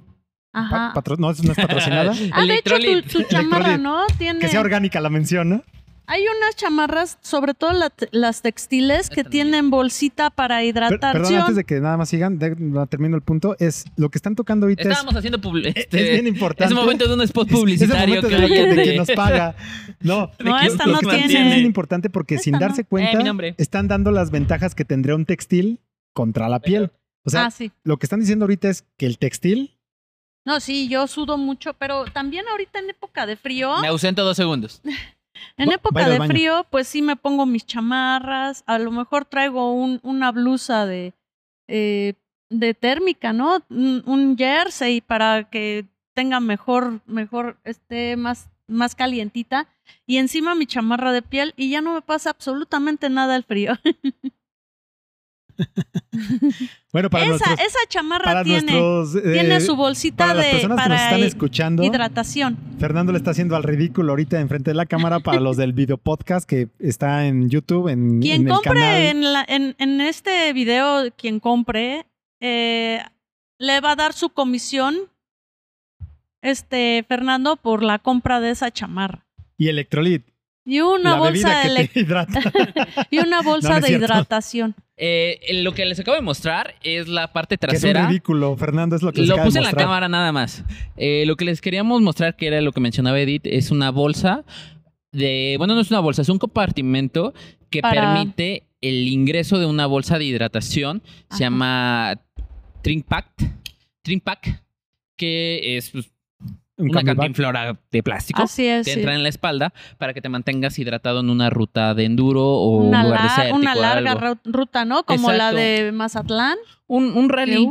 Speaker 2: Ajá.
Speaker 3: Pa- patro- no, no es patrocinada.
Speaker 2: Ah, de hecho, tu, tu chamarra. ¿no? Tiene,
Speaker 3: que sea orgánica la mención, ¿no?
Speaker 2: Hay unas chamarras, sobre todo la- las textiles, que tienen bolsita para hidratación.
Speaker 3: perdón, antes de que nada más sigan, de- termino el punto, es lo que están tocando ahorita es,
Speaker 1: Estábamos haciendo publi-
Speaker 3: es
Speaker 1: este,
Speaker 3: bien importante.
Speaker 1: ese momento de un spot
Speaker 3: Es- es el
Speaker 1: publicitario
Speaker 3: momento
Speaker 1: que
Speaker 3: de, quien nos paga. No,
Speaker 2: No, esta
Speaker 3: lo
Speaker 2: no
Speaker 3: que
Speaker 2: tiene.
Speaker 3: es bien importante porque
Speaker 2: Esta
Speaker 3: sin darse
Speaker 1: Eh,
Speaker 3: cuenta están dando las ventajas que tendría un textil contra la piel. O sea,
Speaker 2: ah, sí.
Speaker 3: lo que están diciendo ahorita es que el textil
Speaker 2: No, sí, yo sudo mucho, pero también ahorita en época de frío.
Speaker 1: Me ausento dos segundos.
Speaker 2: En
Speaker 3: Va-
Speaker 2: época de frío, pues sí me pongo mis chamarras, a lo mejor traigo un, una blusa de, eh, de térmica, ¿no? Un, un jersey para que tenga mejor, mejor, esté más, más calientita. Y encima mi chamarra de piel y ya no me pasa absolutamente nada el frío.
Speaker 3: bueno, para
Speaker 2: esa,
Speaker 3: nuestros,
Speaker 2: esa chamarra
Speaker 3: para
Speaker 2: tiene,
Speaker 3: nuestros, eh,
Speaker 2: tiene su bolsita
Speaker 3: para las
Speaker 2: de
Speaker 3: personas que nos están escuchando,
Speaker 2: hidratación.
Speaker 3: Fernando le está haciendo al ridículo ahorita enfrente de la cámara para los del video podcast que está en YouTube, en,
Speaker 2: Quien
Speaker 3: en el
Speaker 2: compre
Speaker 3: canal.
Speaker 2: en, la- en, en este video, quien compre, eh, le va a dar su comisión, este, Fernando, por la compra de esa chamarra.
Speaker 3: Y Electrolit,
Speaker 2: Y una
Speaker 3: la
Speaker 2: bolsa de
Speaker 3: que
Speaker 2: elec-
Speaker 3: te hidrata.
Speaker 2: y una bolsa
Speaker 3: No, no es
Speaker 2: de hidratación.
Speaker 1: Eh, lo que les acabo de mostrar es la parte
Speaker 3: que es un
Speaker 1: trasera.
Speaker 3: ridículo, Fernando, es lo que les
Speaker 1: Lo
Speaker 3: de
Speaker 1: puse en la cámara nada más. Eh, lo que les queríamos mostrar, que era lo que mencionaba Edith, es una bolsa de. Bueno, no es una bolsa, es un compartimento que
Speaker 2: Para-
Speaker 1: permite el ingreso de una bolsa de hidratación.
Speaker 2: Ajá.
Speaker 1: Se llama. Drink Pack, que es pues,
Speaker 3: Un
Speaker 1: una cantinflora de plástico.
Speaker 2: Así es.
Speaker 1: Te
Speaker 2: sí.
Speaker 1: entra en la espalda para que te mantengas hidratado en una ruta de enduro o
Speaker 2: Una,
Speaker 1: un lugar
Speaker 2: la-
Speaker 1: desértico.
Speaker 2: una larga
Speaker 1: algo.
Speaker 2: ruta, ¿no? Como la de Mazatlán.
Speaker 1: Un, un rally.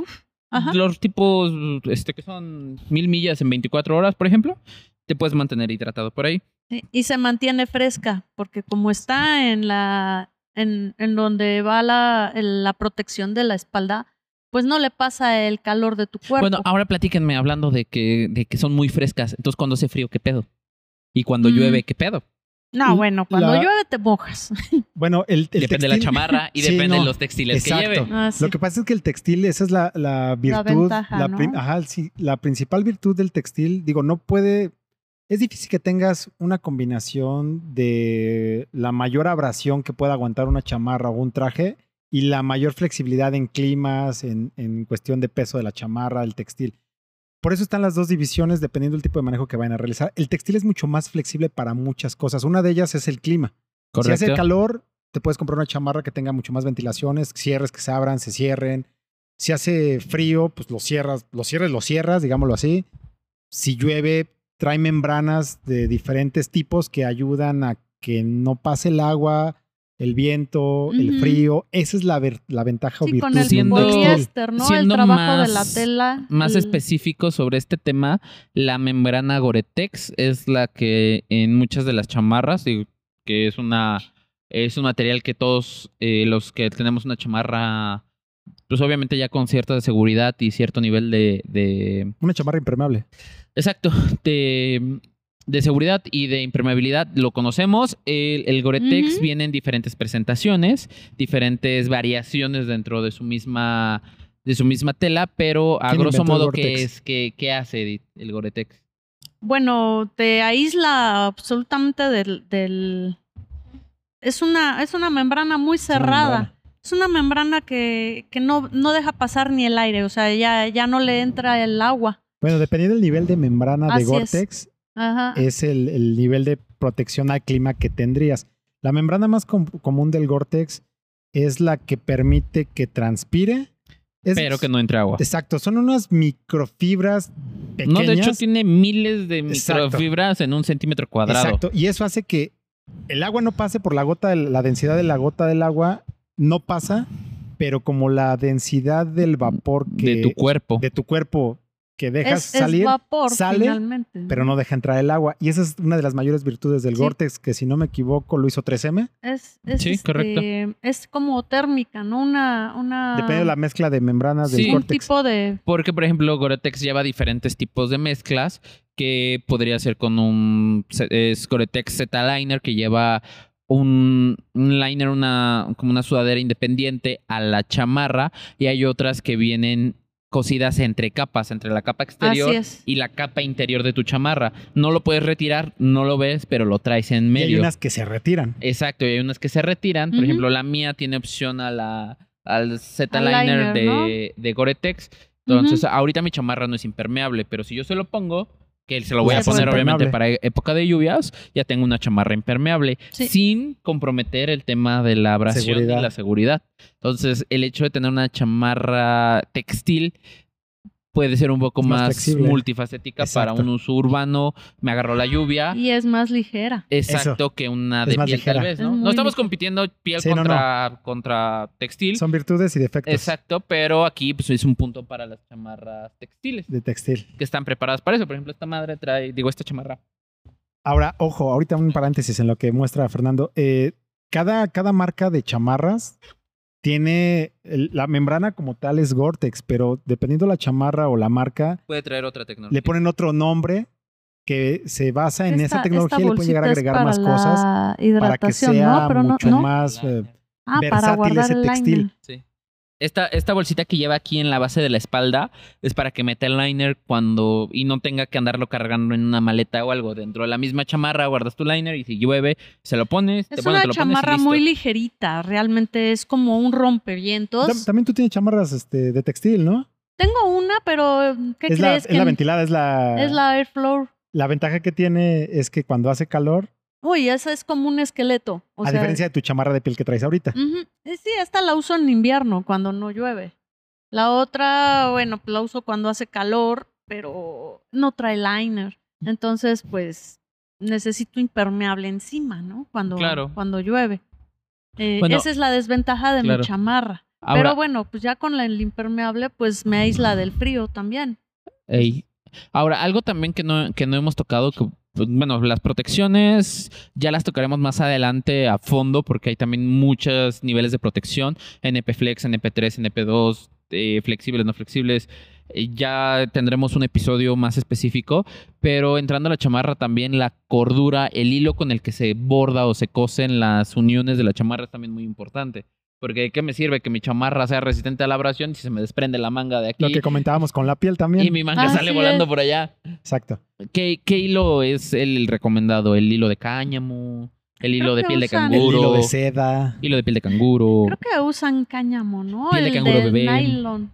Speaker 2: ajá.
Speaker 1: Los tipos este, que son mil millas en 24 horas, por ejemplo, te puedes mantener hidratado por ahí.
Speaker 2: Sí, Y se mantiene fresca, porque como está en la en, en donde va la, la protección de la espalda, pues no le pasa el calor de tu cuerpo.
Speaker 1: Bueno, ahora platíquenme hablando de que, de que son muy frescas. Entonces, cuando hace frío, ¿qué pedo? Y cuando
Speaker 2: Mm.
Speaker 1: llueve, ¿qué pedo?
Speaker 2: no, bueno, cuando
Speaker 3: la-
Speaker 2: llueve te mojas.
Speaker 3: Bueno, el, el
Speaker 1: depende de la chamarra y
Speaker 3: Sí,
Speaker 1: depende de los textiles
Speaker 3: Exacto.
Speaker 1: que lleve.
Speaker 2: Ah, sí.
Speaker 3: Lo que pasa es que el textil, esa es la, la virtud.
Speaker 2: ventaja, ¿no?
Speaker 3: prim- ajá, sí, la principal virtud del textil, digo, no puede. Es difícil que tengas una combinación de la mayor abrasión que pueda aguantar una chamarra o un traje y la mayor flexibilidad en climas, en, en cuestión de peso de la chamarra, el textil. Por eso están las dos divisiones dependiendo del tipo de manejo que vayan a realizar. El textil es mucho más flexible para muchas cosas. Una de ellas es el clima. Si hace calor, te puedes comprar una chamarra que tenga mucho más ventilaciones, cierres que se abran, se cierren. Si hace frío, pues lo cierras, lo cierres, lo cierras, digámoslo así. Si llueve, trae membranas de diferentes tipos que ayudan a que no pase el agua, el viento, el frío. Esa es la, ver- la ventaja
Speaker 2: Sí,
Speaker 3: virtud
Speaker 2: con el
Speaker 1: Siendo-
Speaker 2: trabajo de la
Speaker 1: más-
Speaker 2: tela.
Speaker 1: Más
Speaker 2: el-
Speaker 1: específico sobre este tema, la membrana Gore-Tex es la que en muchas de las chamarras, y que es una es un material que todos eh, los que tenemos una chamarra, pues obviamente ya con cierta seguridad y cierto nivel de, de
Speaker 3: Una chamarra impermeable.
Speaker 1: Exacto. Te, de seguridad y de impermeabilidad lo conocemos. El, el Gore-Tex viene en diferentes presentaciones, diferentes variaciones dentro de su misma de su misma tela, pero a
Speaker 3: ¿Quién
Speaker 1: grosso modo, ¿qué es? ¿Qué, qué hace Edith, el Gore-Tex?
Speaker 2: Bueno, te aísla absolutamente del, del- es una, es una membrana muy
Speaker 3: Es una
Speaker 2: cerrada.
Speaker 3: membrana.
Speaker 2: Es una membrana que, que no, no deja pasar ni el aire, o sea, ya, ya no le entra el agua.
Speaker 3: Bueno, dependiendo del nivel de membrana de
Speaker 2: Así es.
Speaker 3: Gore-Tex,
Speaker 2: Ajá.
Speaker 3: es el, el nivel de protección al clima que tendrías. La membrana más com- común del Gore-Tex es la que permite que transpire. Es-
Speaker 1: Pero que no entre agua.
Speaker 3: Exacto, son unas microfibras pequeñas.
Speaker 1: No, de hecho tiene miles de
Speaker 3: Exacto.
Speaker 1: microfibras en un centímetro cuadrado.
Speaker 3: Exacto, y eso hace que el agua no pase por la gota, la densidad de la gota del agua no pasa, pero como la densidad del vapor que
Speaker 1: de tu cuerpo.
Speaker 3: de tu cuerpo que dejas
Speaker 2: es, es
Speaker 3: salir,
Speaker 2: vapor
Speaker 3: sale,
Speaker 2: finalmente.
Speaker 3: pero no deja entrar el agua. Y esa es una de las mayores virtudes del
Speaker 2: Sí.
Speaker 3: Gore-Tex, que si no me equivoco lo hizo 3M.
Speaker 2: Es, es,
Speaker 1: Sí, correcto.
Speaker 2: este, es como térmica, ¿no? Una, una
Speaker 3: Dependiendo de la mezcla de membranas
Speaker 1: Sí.
Speaker 3: del
Speaker 2: un
Speaker 3: Gore-Tex.
Speaker 2: tipo de
Speaker 1: Porque, por ejemplo, Gore-Tex lleva diferentes tipos de mezclas que podría ser con un es Gore-Tex Z-Liner que lleva un, un liner, una, como una sudadera independiente a la chamarra y hay otras que vienen cosidas entre capas, entre la capa exterior y la capa interior de tu chamarra. No lo puedes retirar, no lo ves, pero lo traes en
Speaker 3: Y
Speaker 1: medio.
Speaker 3: hay unas que se retiran.
Speaker 1: Exacto, y hay unas que se retiran. Por ejemplo, la mía tiene opción a la, al Z-Liner
Speaker 2: liner,
Speaker 1: de, de Gore-Tex. Entonces, ahorita mi chamarra no es impermeable, pero si yo se lo pongo, que se lo voy a poner obviamente para época de lluvias, ya tengo una chamarra impermeable,
Speaker 2: Sí.
Speaker 1: sin comprometer el tema de la abrasión
Speaker 3: Seguridad.
Speaker 1: y la seguridad. Entonces, el hecho de tener una chamarra textil puede ser un poco
Speaker 3: Es más
Speaker 1: más, multifacética para un uso urbano. Me agarró la lluvia.
Speaker 2: Y es más ligera.
Speaker 1: Exacto, que una de piel
Speaker 3: ligera.
Speaker 1: tal vez, ¿no? No estamos
Speaker 2: ligera.
Speaker 1: compitiendo piel
Speaker 3: Sí, no,
Speaker 1: contra, contra textil.
Speaker 3: Son virtudes y defectos
Speaker 1: Exacto, pero aquí pues, es un punto para las chamarras textiles
Speaker 3: de textil.
Speaker 1: que están preparadas para eso. Por ejemplo, esta madre trae, digo, esta chamarra.
Speaker 3: Ahora, ojo, ahorita un paréntesis en lo que muestra Fernando. Eh, cada, cada marca de chamarras tiene el- la membrana como tal es Gore-Tex, pero dependiendo la chamarra o la marca,
Speaker 1: Puede traer otra tecnología.
Speaker 3: le ponen otro nombre que se basa en esa tecnología y le pueden llegar a agregar más cosas para que sea
Speaker 2: ¿no? Pero no,
Speaker 3: mucho
Speaker 2: no.
Speaker 3: más eh,
Speaker 2: Ah,
Speaker 3: versátil ese textil.
Speaker 1: Sí. Esta, esta bolsita que lleva aquí en la base de la espalda es para que meta el liner cuando y no tenga que andarlo cargando en una maleta o algo. Dentro de la misma chamarra guardas tu liner y si llueve, se lo pones, te
Speaker 2: Es
Speaker 1: pones,
Speaker 2: una
Speaker 1: te lo
Speaker 2: chamarra muy ligerita, realmente es como un rompevientos.
Speaker 3: Tam- También tú tienes chamarras este, de textil, ¿no?
Speaker 2: Tengo una, pero ¿qué
Speaker 3: es la,
Speaker 2: crees?
Speaker 3: es
Speaker 2: que
Speaker 3: la ventilada, es la,
Speaker 2: es la Airflow.
Speaker 3: la ventaja que tiene es que cuando hace calor,
Speaker 2: Uy, esa es como un esqueleto. O
Speaker 3: a
Speaker 2: sea,
Speaker 3: diferencia de tu chamarra de piel que traes ahorita.
Speaker 2: Eh, Sí, esta la uso en invierno, cuando no llueve. La otra, bueno, pues la uso cuando hace calor, pero no trae liner. Entonces, pues, necesito impermeable encima, ¿no? Cuando,
Speaker 1: Claro.
Speaker 2: cuando llueve. Eh,
Speaker 1: Bueno,
Speaker 2: esa es la desventaja de
Speaker 1: claro.
Speaker 2: mi chamarra.
Speaker 1: Ahora,
Speaker 2: Pero bueno, pues ya con el impermeable, pues me aísla del frío también.
Speaker 1: ey. Ahora, algo también que no, que no hemos tocado, que, bueno, las protecciones ya las tocaremos más adelante a fondo porque hay también muchos niveles de protección, NP Flex, NP3, NP2, eh, flexibles, no flexibles. Eh, Ya tendremos un episodio más específico, pero entrando a la chamarra también la cordura, el hilo con el que se borda o se cosen las uniones de la chamarra es también muy importante. Porque ¿de qué me sirve que mi chamarra sea resistente a la abrasión si se me desprende la manga de aquí
Speaker 3: Lo que comentábamos con la piel también.
Speaker 1: y mi manga
Speaker 2: Así
Speaker 1: sale volando
Speaker 2: es.
Speaker 1: por allá?
Speaker 3: Exacto.
Speaker 1: ¿Qué, qué hilo es el recomendado? ¿El hilo de cáñamo? ¿El hilo
Speaker 2: Creo
Speaker 1: de piel de
Speaker 2: usan-
Speaker 3: El
Speaker 1: canguro?
Speaker 3: hilo de seda.
Speaker 1: Hilo de piel de canguro.
Speaker 2: Creo que usan cáñamo, ¿no?
Speaker 1: Piel de
Speaker 2: el
Speaker 1: canguro
Speaker 2: del
Speaker 1: bebé.
Speaker 2: nylon.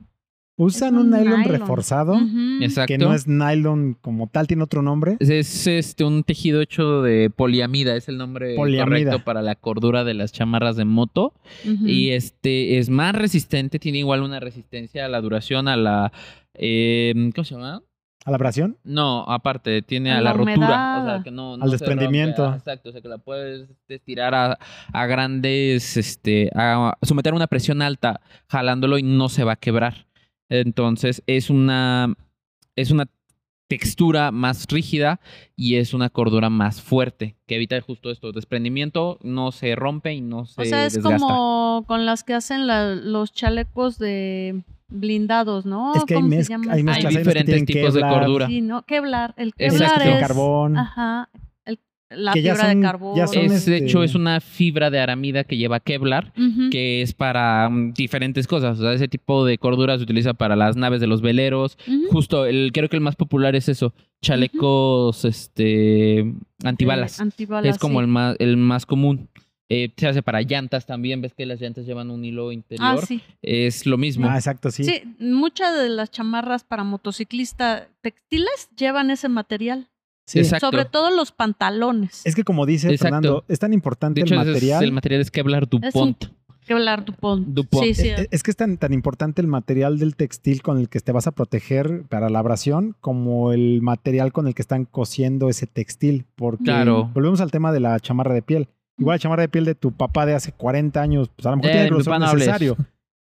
Speaker 3: Usan un
Speaker 2: un
Speaker 3: nylon,
Speaker 2: nylon.
Speaker 3: reforzado.
Speaker 1: Exacto.
Speaker 3: que no es nylon como tal, tiene otro nombre.
Speaker 1: Es, es, este, un tejido hecho de poliamida, es el nombre
Speaker 3: Poliamida.
Speaker 1: correcto para la cordura de las chamarras de moto. Y este es más resistente, tiene igual una resistencia a la duración, a la... eh, ¿Cómo se llama?
Speaker 3: A la abrasión.
Speaker 1: No, aparte, tiene
Speaker 2: A
Speaker 1: a la,
Speaker 2: la
Speaker 1: rotura. O sea, que no, no
Speaker 3: Al
Speaker 1: se
Speaker 3: desprendimiento.
Speaker 1: rompe. Exacto, o sea, que la puedes estirar a, a grandes, este, a someter a una presión alta jalándolo y no se va a quebrar. Entonces, es una, es una textura más rígida y es una cordura más fuerte que evita justo esto, desprendimiento, no se rompe y no se
Speaker 2: O sea, es
Speaker 1: desgasta.
Speaker 2: como con las que hacen la- los chalecos de blindados, ¿no?
Speaker 3: Es que hay,
Speaker 2: ¿Cómo se
Speaker 3: mez-
Speaker 2: llama
Speaker 3: hay
Speaker 2: esa?
Speaker 3: mezclas,
Speaker 1: Hay
Speaker 3: hay unos que
Speaker 1: diferentes tipos de cordura.
Speaker 2: Sí, ¿no? Kevlar. El. Kevlar
Speaker 3: de
Speaker 2: es...
Speaker 3: carbón.
Speaker 2: Ajá. La
Speaker 3: Que ya
Speaker 2: fibra
Speaker 3: son-
Speaker 2: de
Speaker 3: ya
Speaker 2: carbono.
Speaker 3: son,
Speaker 1: Es, de
Speaker 3: este-
Speaker 1: hecho, es una fibra de aramida que lleva Kevlar, que es para mm, diferentes cosas. O sea, ese tipo de cordura se utiliza para las naves de los veleros. Justo, el, creo que el más popular es eso. Chalecos, este, antibalas.
Speaker 2: Eh, antibalas,
Speaker 1: es como
Speaker 2: sí.
Speaker 1: el más, el más común. Eh, se hace para llantas también. Ves que las llantas llevan un hilo interior.
Speaker 2: Ah, sí.
Speaker 1: Es lo mismo.
Speaker 3: Ah, exacto, sí.
Speaker 2: Sí, muchas de las chamarras para motociclista textiles llevan ese material.
Speaker 3: Sí.
Speaker 1: Exacto.
Speaker 2: Sobre todo los pantalones.
Speaker 3: Es que como dice
Speaker 1: Exacto.
Speaker 3: Fernando, es tan importante
Speaker 1: de hecho,
Speaker 3: el
Speaker 1: ese es-
Speaker 3: material.
Speaker 1: el material es Kevlar DuPont.
Speaker 2: Kevlar Dupont.
Speaker 1: Dupont.
Speaker 2: Sí, sí.
Speaker 3: Es, es que es tan, tan importante el material del textil con el que te vas a proteger para la abrasión como el material con el que están cosiendo ese textil. Porque
Speaker 1: Claro.
Speaker 3: volvemos al tema de la chamarra de piel. Igual la chamarra de piel de tu papá de hace 40 años, pues a lo mejor
Speaker 1: Eh,
Speaker 3: tiene
Speaker 1: mi
Speaker 3: grosor
Speaker 1: hables.
Speaker 3: necesario.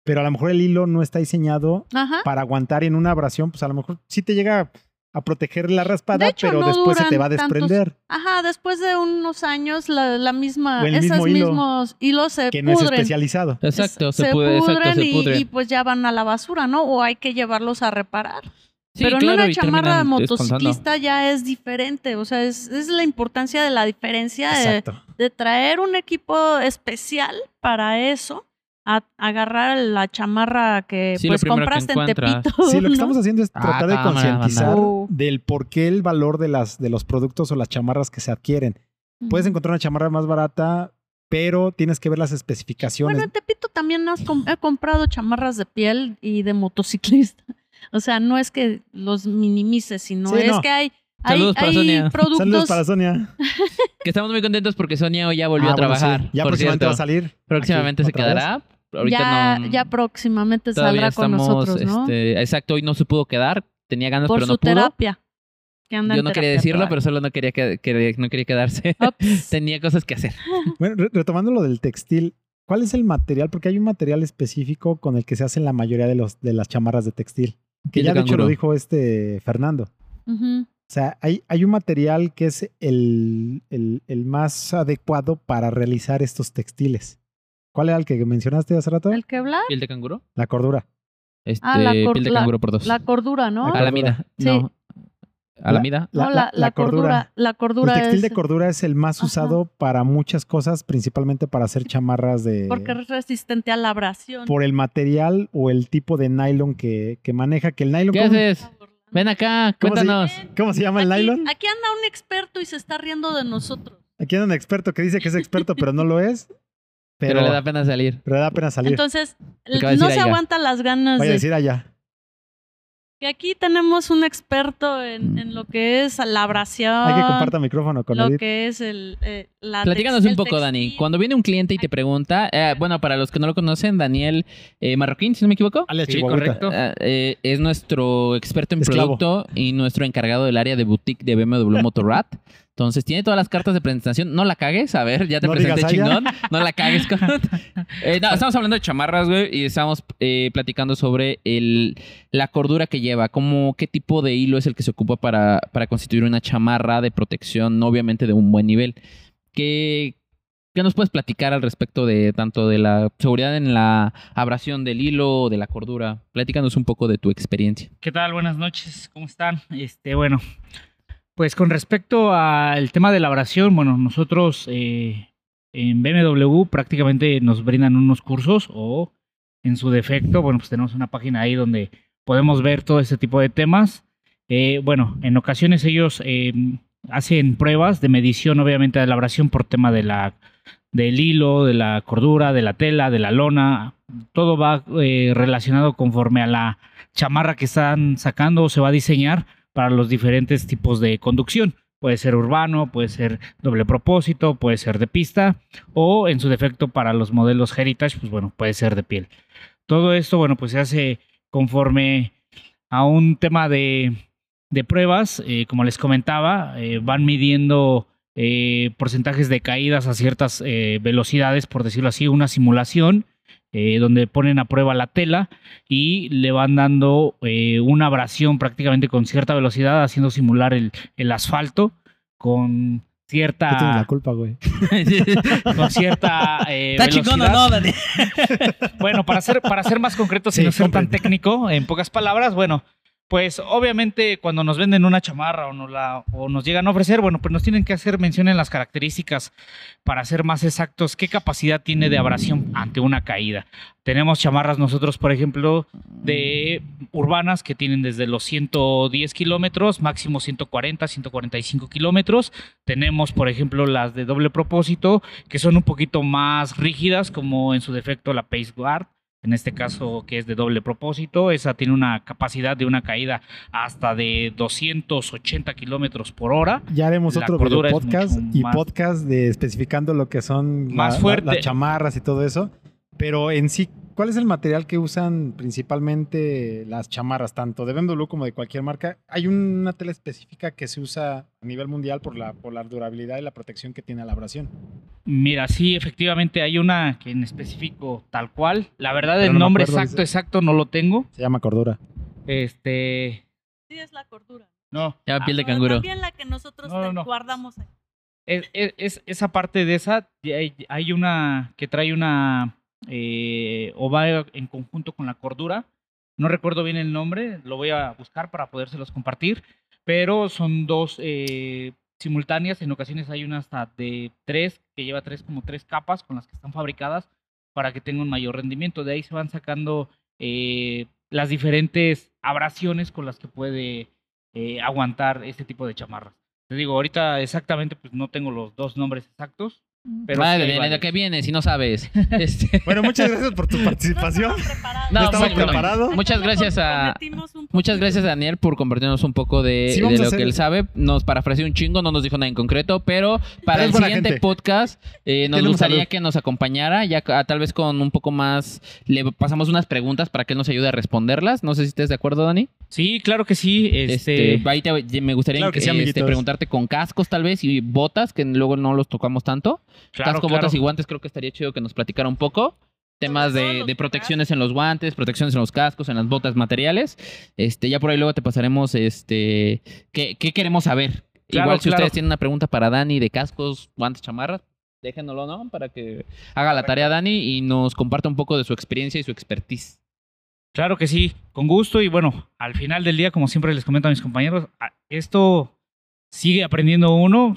Speaker 3: Pero a lo mejor el hilo no está diseñado
Speaker 2: Ajá.
Speaker 3: para aguantar en una abrasión, pues a lo mejor sí te llega a proteger la raspada,
Speaker 2: De hecho,
Speaker 3: pero
Speaker 2: no
Speaker 3: después se te va a
Speaker 2: tantos-
Speaker 3: desprender.
Speaker 2: Ajá, después de unos años, la, la misma, esos
Speaker 3: mismo hilo,
Speaker 2: mismos hilos se
Speaker 3: Que no es
Speaker 2: pudren.
Speaker 3: especializado.
Speaker 1: Exacto,
Speaker 2: Es-
Speaker 1: se,
Speaker 2: pudren
Speaker 1: se
Speaker 2: y,
Speaker 1: pudren.
Speaker 2: y pues ya van a la basura, ¿no? O hay que llevarlos a reparar.
Speaker 1: Sí,
Speaker 2: Pero
Speaker 1: claro,
Speaker 2: en una chamarra
Speaker 1: descontando.
Speaker 2: motociclista ya es diferente. O sea, es, es la importancia de la diferencia de, de traer un equipo especial para eso. A agarrar la chamarra que
Speaker 1: Sí,
Speaker 2: pues
Speaker 1: primero que
Speaker 2: compraste en. Tepito.
Speaker 3: Sí, lo que
Speaker 2: ¿no?
Speaker 3: estamos haciendo es
Speaker 1: Ah,
Speaker 3: tratar de concientizar.
Speaker 2: Oh.
Speaker 3: del por qué el valor de, las, de los productos o las chamarras que se adquieren. Puedes encontrar una chamarra más barata, pero tienes que ver las especificaciones.
Speaker 2: Bueno, en Tepito también has com- he comprado chamarras de piel y de motociclista. O sea, no es que los minimices, sino
Speaker 3: Sí,
Speaker 2: es
Speaker 3: no.
Speaker 2: que hay, hay,
Speaker 1: Saludos para
Speaker 2: hay
Speaker 1: Sonia.
Speaker 2: productos.
Speaker 3: Saludos para Sonia.
Speaker 1: Que estamos muy contentos porque Sonia hoy ya volvió
Speaker 3: Ah,
Speaker 1: a
Speaker 3: bueno, sí.
Speaker 1: trabajar.
Speaker 3: Ya
Speaker 1: por
Speaker 3: próximamente
Speaker 1: cierto.
Speaker 3: va a salir.
Speaker 1: Próximamente
Speaker 3: aquí
Speaker 1: se
Speaker 3: vez.
Speaker 1: quedará. Ahorita
Speaker 2: ya,
Speaker 1: no.
Speaker 2: ya próximamente saldrá con nosotros, ¿no?
Speaker 1: este, exacto, hoy no se pudo quedar. Tenía ganas,
Speaker 2: Por
Speaker 1: pero
Speaker 2: su
Speaker 1: no pudo.
Speaker 2: terapia. que anda
Speaker 1: Yo no quería decirlo, pero solo no quería, que, que- no quería quedarse. Tenía cosas que hacer.
Speaker 3: Bueno, re- retomando lo del textil, ¿cuál es el material? Porque hay un material específico con el que se hacen la mayoría de, los, de las chamarras de textil. Que ya
Speaker 1: de
Speaker 3: hecho lo dijo este Fernando.
Speaker 2: Ujú.
Speaker 3: O sea, hay, hay un material que es el, el- el más adecuado para realizar estos textiles. ¿Cuál era el que mencionaste hace rato?
Speaker 2: El que habla,
Speaker 1: ¿Piel de canguro?
Speaker 3: La cordura.
Speaker 1: Este,
Speaker 2: Ah, la cor-
Speaker 1: piel de canguro por dos.
Speaker 2: la cordura, ¿no?
Speaker 3: La
Speaker 1: Alamida.
Speaker 2: Sí.
Speaker 1: No. Alamida.
Speaker 3: La,
Speaker 2: no,
Speaker 3: la-
Speaker 2: la,
Speaker 3: la
Speaker 2: la cordura. La
Speaker 3: El
Speaker 2: cordura
Speaker 3: textil
Speaker 2: es
Speaker 3: de cordura es el más
Speaker 2: Ajá.
Speaker 3: usado para muchas cosas, principalmente para hacer chamarras de...
Speaker 2: porque es resistente a la abrasión.
Speaker 3: por el material o el tipo de nylon que, que maneja. Que el nylon...
Speaker 1: ¿Qué
Speaker 3: ¿cómo,
Speaker 1: haces? Ven acá,
Speaker 3: ¿Cómo se-
Speaker 1: cuéntanos.
Speaker 3: cómo se llama el nylon?
Speaker 2: aquí anda un experto y se está riendo de nosotros.
Speaker 3: Aquí hay un experto que dice que es experto, pero no lo es.
Speaker 1: Pero,
Speaker 3: Pero,
Speaker 1: le da pena salir.
Speaker 3: pero da pena salir.
Speaker 2: Entonces, no se
Speaker 1: Aiga.
Speaker 2: aguantan las ganas
Speaker 3: Vaya a
Speaker 2: de
Speaker 3: decir allá.
Speaker 2: Que aquí tenemos un experto
Speaker 1: Mm.
Speaker 2: en, en lo que es la abrasión.
Speaker 3: Hay que compartir micrófono con
Speaker 2: lo
Speaker 3: Edith.
Speaker 2: que es el eh, la
Speaker 1: Platícanos un poco, Dani. Cuando viene un cliente y te pregunta, eh, bueno, para los que no lo conocen, Daniel eh, Marroquín, si no me equivoco,
Speaker 3: Alias
Speaker 4: Sí,
Speaker 3: Chihuahuita.
Speaker 4: correcto.
Speaker 1: eh, eh, es nuestro experto en
Speaker 3: Esclavo.
Speaker 1: producto y nuestro encargado del área de boutique de BMW Motorrad. Entonces, tiene todas las cartas de presentación. No la cagues, a ver, ya te
Speaker 3: No
Speaker 1: presenté chingón. No la cagues. con- Eh, no, estamos hablando de chamarras, güey, y estamos eh, platicando sobre el, la cordura que lleva, cómo, qué tipo de hilo es el que se ocupa para, para constituir una chamarra de protección, no obviamente de un buen nivel. ¿Qué, ¿Qué nos puedes platicar al respecto de tanto de la seguridad en la abrasión del hilo o de la cordura? Platícanos un poco de tu experiencia.
Speaker 4: ¿Qué tal? Buenas noches, ¿cómo están? Este, bueno, pues con respecto al tema de la oración, bueno, nosotros eh, en BMW prácticamente nos brindan unos cursos o en su defecto, bueno, pues tenemos una página ahí donde podemos ver todo ese tipo de temas. Eh, bueno, en ocasiones ellos eh, hacen pruebas de medición, obviamente, de la abrasión por tema de la, del hilo, de la cordura, de la tela, de la lona. Todo va eh, relacionado conforme a la chamarra que están sacando o se va a diseñar para los diferentes tipos de conducción. Puede ser urbano, puede ser doble propósito, puede ser de pista o en su defecto para los modelos Heritage, pues bueno, puede ser de piel. Todo esto, bueno, pues se hace conforme a un tema de, de pruebas, eh, como les comentaba, eh, van midiendo eh, porcentajes de caídas a ciertas eh, velocidades, por decirlo así, una simulación eh, donde ponen a prueba la tela y le van dando eh, una abrasión prácticamente con cierta velocidad, haciendo simular el, el asfalto con cierta
Speaker 3: Tú tienes la culpa, güey.
Speaker 4: con cierta eh,
Speaker 5: Está chingón o
Speaker 4: velocidad.
Speaker 5: no, Dani.
Speaker 4: Bueno, para ser, para ser más concreto, sin
Speaker 3: Sí,
Speaker 4: no ser tan técnico, en pocas palabras, bueno, pues obviamente cuando nos venden una chamarra o nos, la, o nos llegan a ofrecer, bueno, pues nos tienen que hacer mención en las características para ser más exactos, qué capacidad tiene de abrasión ante una caída. Tenemos chamarras nosotros, por ejemplo, de urbanas que tienen desde los 110 kilómetros, máximo 140, 145 kilómetros. Tenemos, por ejemplo, las de doble propósito, que son un poquito más rígidas, como en su defecto la Pace Guard. En este caso, que es de doble propósito, esa tiene una capacidad de una caída hasta de 280 kilómetros por hora.
Speaker 3: Ya haremos
Speaker 4: La
Speaker 3: otro video podcast y
Speaker 4: más-
Speaker 3: podcast de especificando lo que son
Speaker 4: Más
Speaker 3: la-
Speaker 4: fuerte.
Speaker 3: las chamarras y todo eso. Pero en sí, ¿cuál es el material que usan principalmente las chamarras, tanto de BMW como de cualquier marca? Hay una tela específica que se usa a nivel mundial por la, por la durabilidad y la protección que tiene a la abrasión.
Speaker 4: Mira, sí, efectivamente hay una que en específico tal cual. La verdad,
Speaker 3: Pero
Speaker 4: el
Speaker 3: no
Speaker 4: nombre
Speaker 3: acuerdo,
Speaker 4: exacto,
Speaker 3: dice.
Speaker 4: exacto no lo tengo.
Speaker 3: Se llama cordura.
Speaker 4: Este.
Speaker 2: Sí, es la cordura.
Speaker 4: No.
Speaker 1: Ya, piel de
Speaker 2: Pero
Speaker 1: canguro.
Speaker 2: También la que nosotros
Speaker 4: No, no,
Speaker 2: guardamos ahí.
Speaker 4: Es, es- es- esa parte de esa, hay una que trae una, eh, o va en conjunto con la cordura. No recuerdo bien el nombre, lo voy a buscar para podérselos compartir, pero son dos eh, simultáneas. En ocasiones hay una hasta de tres, que lleva tres como tres capas con las que están fabricadas para que tenga un mayor rendimiento. De ahí se van sacando eh, las diferentes abrasiones con las que puede eh, aguantar este tipo de chamarras. Te digo, ahorita exactamente pues no tengo los dos nombres exactos, pero
Speaker 1: Vale, ¿de
Speaker 4: varios.
Speaker 1: qué viene si no sabes? Este,
Speaker 3: Bueno, muchas gracias por tu participación.
Speaker 2: No estaba preparado.
Speaker 1: No. Muchas gracias a- Muchas gracias, Daniel, por compartirnos un poco de,
Speaker 3: Sí,
Speaker 1: lo
Speaker 3: hacer-
Speaker 1: que él sabe. Nos parafraseó un chingo, no nos dijo nada en concreto, pero para el siguiente
Speaker 3: gente.
Speaker 1: podcast eh, nos
Speaker 3: Tenemos
Speaker 1: gustaría
Speaker 3: salud.
Speaker 1: que nos acompañara, ya tal vez con un poco más. Le pasamos unas preguntas para que él nos ayude a responderlas. No sé si estés de acuerdo, Dani.
Speaker 4: Sí, claro que sí. Este,
Speaker 1: Este, ahí te- me gustaría
Speaker 3: Claro que sí,
Speaker 1: este, preguntarte con cascos, tal vez, y botas, que luego no los tocamos tanto.
Speaker 4: Claro,
Speaker 1: Casco,
Speaker 4: claro.
Speaker 1: botas y guantes, creo que estaría chido que nos platicara un poco. Temas de, protecciones en los guantes, protecciones en los cascos, en las botas, materiales. Este, ya por ahí luego te pasaremos este qué, qué queremos saber.
Speaker 4: Claro,
Speaker 1: Igual si
Speaker 4: claro.
Speaker 1: ustedes tienen una pregunta para Dani de cascos, guantes, chamarras, déjenoslo, ¿no? Para que haga la tarea Dani y nos comparta un poco de su experiencia y su expertise.
Speaker 4: Claro que sí, con gusto. Y bueno, al final del día, como siempre les comento a mis compañeros, esto sigue aprendiendo uno.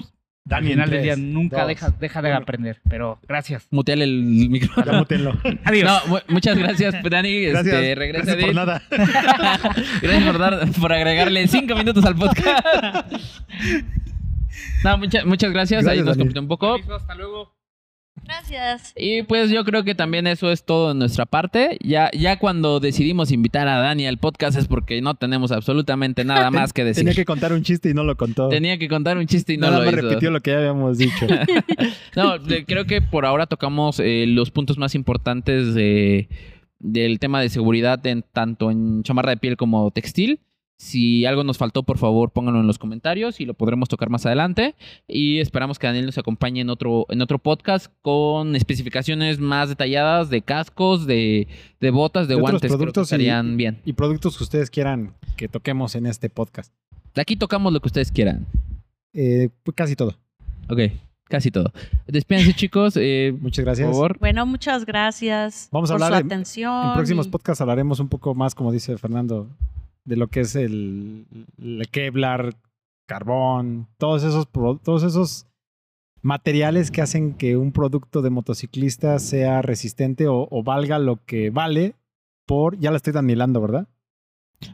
Speaker 3: Dani,
Speaker 4: al
Speaker 3: en
Speaker 4: final del día nunca
Speaker 3: dos,
Speaker 4: deja, deja de
Speaker 3: uno.
Speaker 4: aprender. Pero gracias.
Speaker 1: Muteale el micrófono.
Speaker 4: Adiós.
Speaker 1: No, mu- muchas gracias, Dani.
Speaker 3: Gracias.
Speaker 1: Este, regresa
Speaker 3: gracias por nada.
Speaker 1: Gracias por, dar- por agregarle cinco minutos al podcast. No, mucha- muchas gracias. Ahí nos completó un poco.
Speaker 4: Hasta luego.
Speaker 2: Gracias.
Speaker 1: Y pues yo creo que también eso es todo de nuestra parte. Ya, ya cuando decidimos invitar a Dani al podcast es porque no tenemos absolutamente nada más que decir.
Speaker 3: Tenía que contar un chiste y no lo contó.
Speaker 1: Tenía que contar un chiste y no
Speaker 3: Nada
Speaker 1: lo
Speaker 3: más
Speaker 1: hizo.
Speaker 3: repitió lo que ya habíamos dicho.
Speaker 1: No, creo que por ahora tocamos eh, los puntos más importantes de, del tema de seguridad en, tanto en chamarra de piel como textil. Si algo nos faltó, por favor, pónganlo en los comentarios y lo podremos tocar más adelante. Y esperamos que Daniel nos acompañe en otro, en otro podcast con especificaciones más detalladas de cascos, de, de botas, de,
Speaker 3: De otros
Speaker 1: guantes. Creo que
Speaker 3: productos y-
Speaker 1: estarían bien.
Speaker 3: y productos que ustedes quieran que toquemos en este podcast.
Speaker 1: De aquí tocamos lo que ustedes quieran.
Speaker 3: Eh, pues casi todo.
Speaker 1: Ok, casi todo. Despídense, chicos. eh,
Speaker 3: Muchas
Speaker 1: por
Speaker 3: gracias.
Speaker 1: favor.
Speaker 2: Bueno, muchas gracias
Speaker 3: Vamos a
Speaker 2: por
Speaker 3: hablar
Speaker 2: su
Speaker 3: en-
Speaker 2: atención.
Speaker 3: En próximos
Speaker 2: y-
Speaker 3: podcasts hablaremos un poco más, como dice Fernando, de lo que es el, el Kevlar, carbón, todos esos, pro- todos esos materiales que hacen que un producto de motociclista sea resistente o, o valga lo que vale por, ya la estoy danilando, ¿verdad?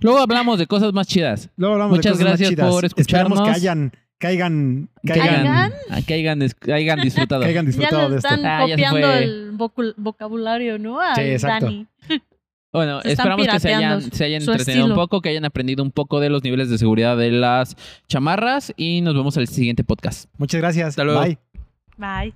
Speaker 1: Luego hablamos de cosas más chidas.
Speaker 3: Luego hablamos
Speaker 1: Muchas
Speaker 3: de cosas más
Speaker 1: gracias
Speaker 3: chidas.
Speaker 1: por
Speaker 3: Esperamos que
Speaker 1: escucharnos.
Speaker 3: hayan, caigan, caigan,
Speaker 2: ¿Caigan?
Speaker 1: ah, hayan disfrutado.
Speaker 2: Ya
Speaker 3: disfrutado de esto.
Speaker 2: están
Speaker 1: Ah,
Speaker 2: copiando
Speaker 1: fue.
Speaker 2: el vocabulario, ¿no? Al
Speaker 3: Sí, exacto.
Speaker 2: Dani.
Speaker 1: Bueno,
Speaker 2: Se
Speaker 1: esperamos que se hayan, se hayan entretenido un poco, que hayan aprendido un poco de los niveles de seguridad de las chamarras y nos vemos en el siguiente podcast.
Speaker 3: Muchas gracias.
Speaker 1: Hasta luego.
Speaker 3: Bye.
Speaker 2: Bye.